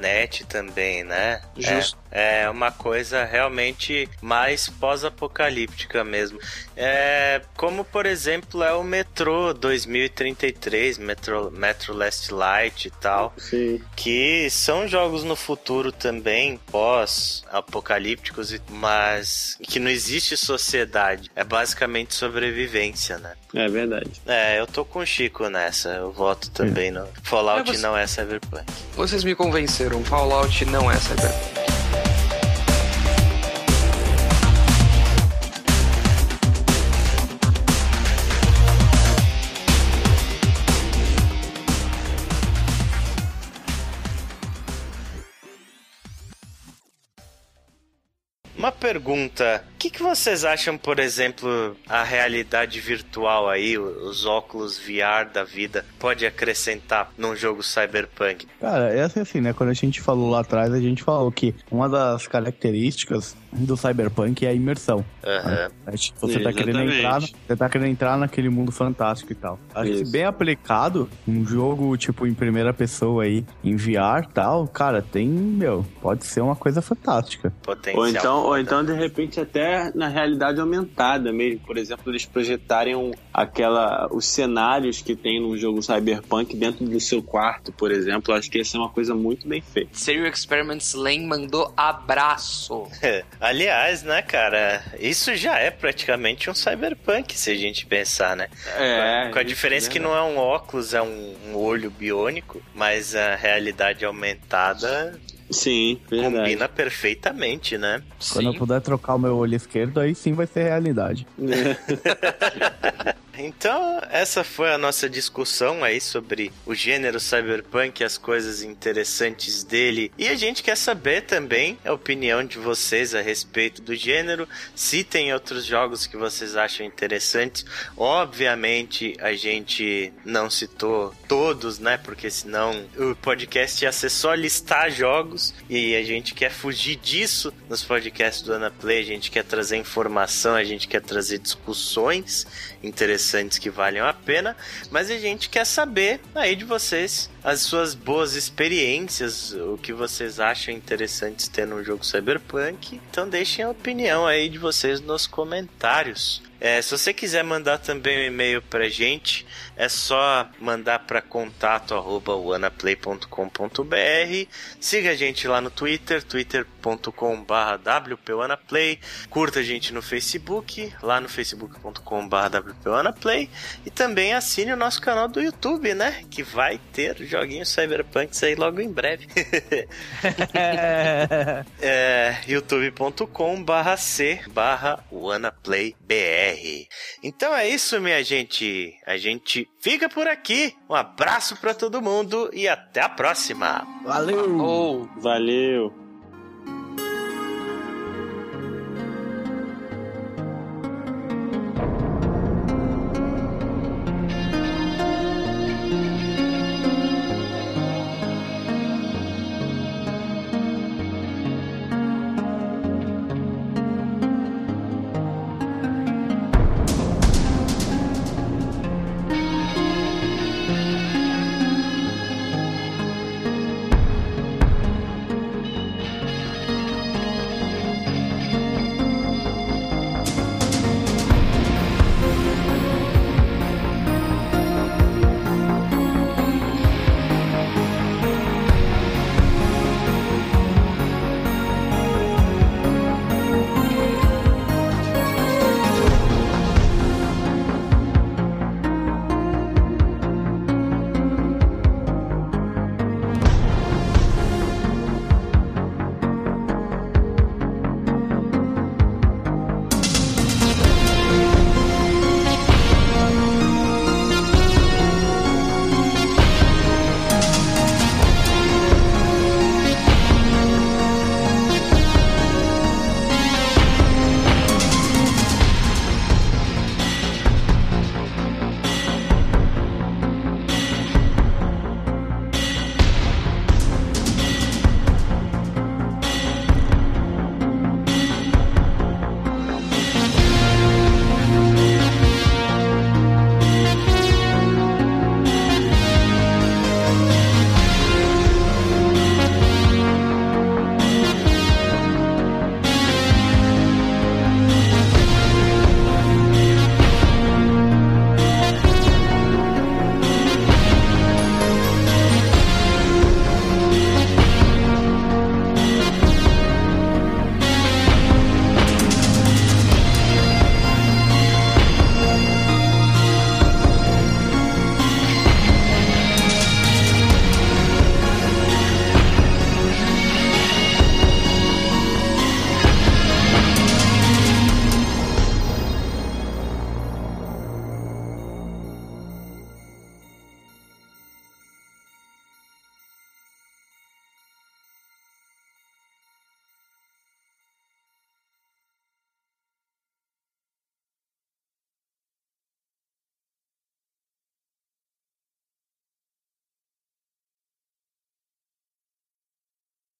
também, né? Justo. É, é uma coisa realmente mais pós-apocalíptica mesmo. É, como, por exemplo, é o Metrô 2033, Metro, Metro Last Light e tal. Sim. Que são jogos no futuro também, pós-apocalípticos, mas que não existe sociedade. É basicamente sobrevivência, né? É verdade. É, eu tô com o Chico nessa. Eu voto também no Fallout Mas você- não é Cyberpunk. Vocês me convenceram, Fallout não é cyberpunk. Uma pergunta: o que, que vocês acham, por exemplo, a realidade virtual aí, os óculos VR da vida, pode acrescentar num jogo cyberpunk? Cara, é assim, assim, né? Quando a gente falou lá atrás, a gente falou que uma das características do cyberpunk é a imersão. Aham. É, tipo, Você tá querendo entrar, você tá querendo entrar naquele mundo fantástico e tal. Acho que Isso. se bem aplicado, um jogo tipo em primeira pessoa aí, em VR e tal, cara, tem, meu, pode ser uma coisa fantástica. Potencial. Ou então, ou então, de repente, até na realidade aumentada mesmo. Por exemplo, eles projetarem um- aquela, os cenários que tem no jogo Cyberpunk dentro do seu quarto, por exemplo. Acho que ia ser uma coisa muito bem feita. Serial Experiments Lane mandou abraço. Aliás, né, cara, isso já é praticamente um cyberpunk, se a gente pensar, né? É, Com a isso diferença é que não é um óculos, é um, um olho biônico, mas a realidade aumentada Sim, verdade. combina perfeitamente, né? Quando eu Sim. puder trocar o meu olho esquerdo, aí sim vai ser realidade. Então, essa foi a nossa discussão aí sobre o gênero cyberpunk, as coisas interessantes dele. E a gente quer saber também a opinião de vocês a respeito do gênero, se tem outros jogos que vocês acham interessantes. Obviamente, a gente não citou todos, né? Porque senão o podcast ia ser só listar jogos e a gente quer fugir disso nos podcasts do Anaplay. A gente quer trazer informação, a gente quer trazer discussões interessantes que valham a pena, mas a gente quer saber aí de vocês as suas boas experiências, o que vocês acham interessantes ter num jogo cyberpunk. Então deixem a opinião aí de vocês nos comentários. É, se você quiser mandar também um e-mail pra gente, é só mandar para contato arroba wanaplay.com.br. Siga a gente lá no Twitter, twitter.com.br wpwanaplay. Curta a gente no Facebook, lá no facebook.com.br wpwanaplay. E também assine o nosso canal do YouTube, né? Que vai ter joguinhos cyberpunks aí logo em breve. é youtube.com barra c barra wannaplayBR. Então é isso, minha gente. A gente fica por aqui. Um abraço pra todo mundo e até a próxima. Valeu! Valeu.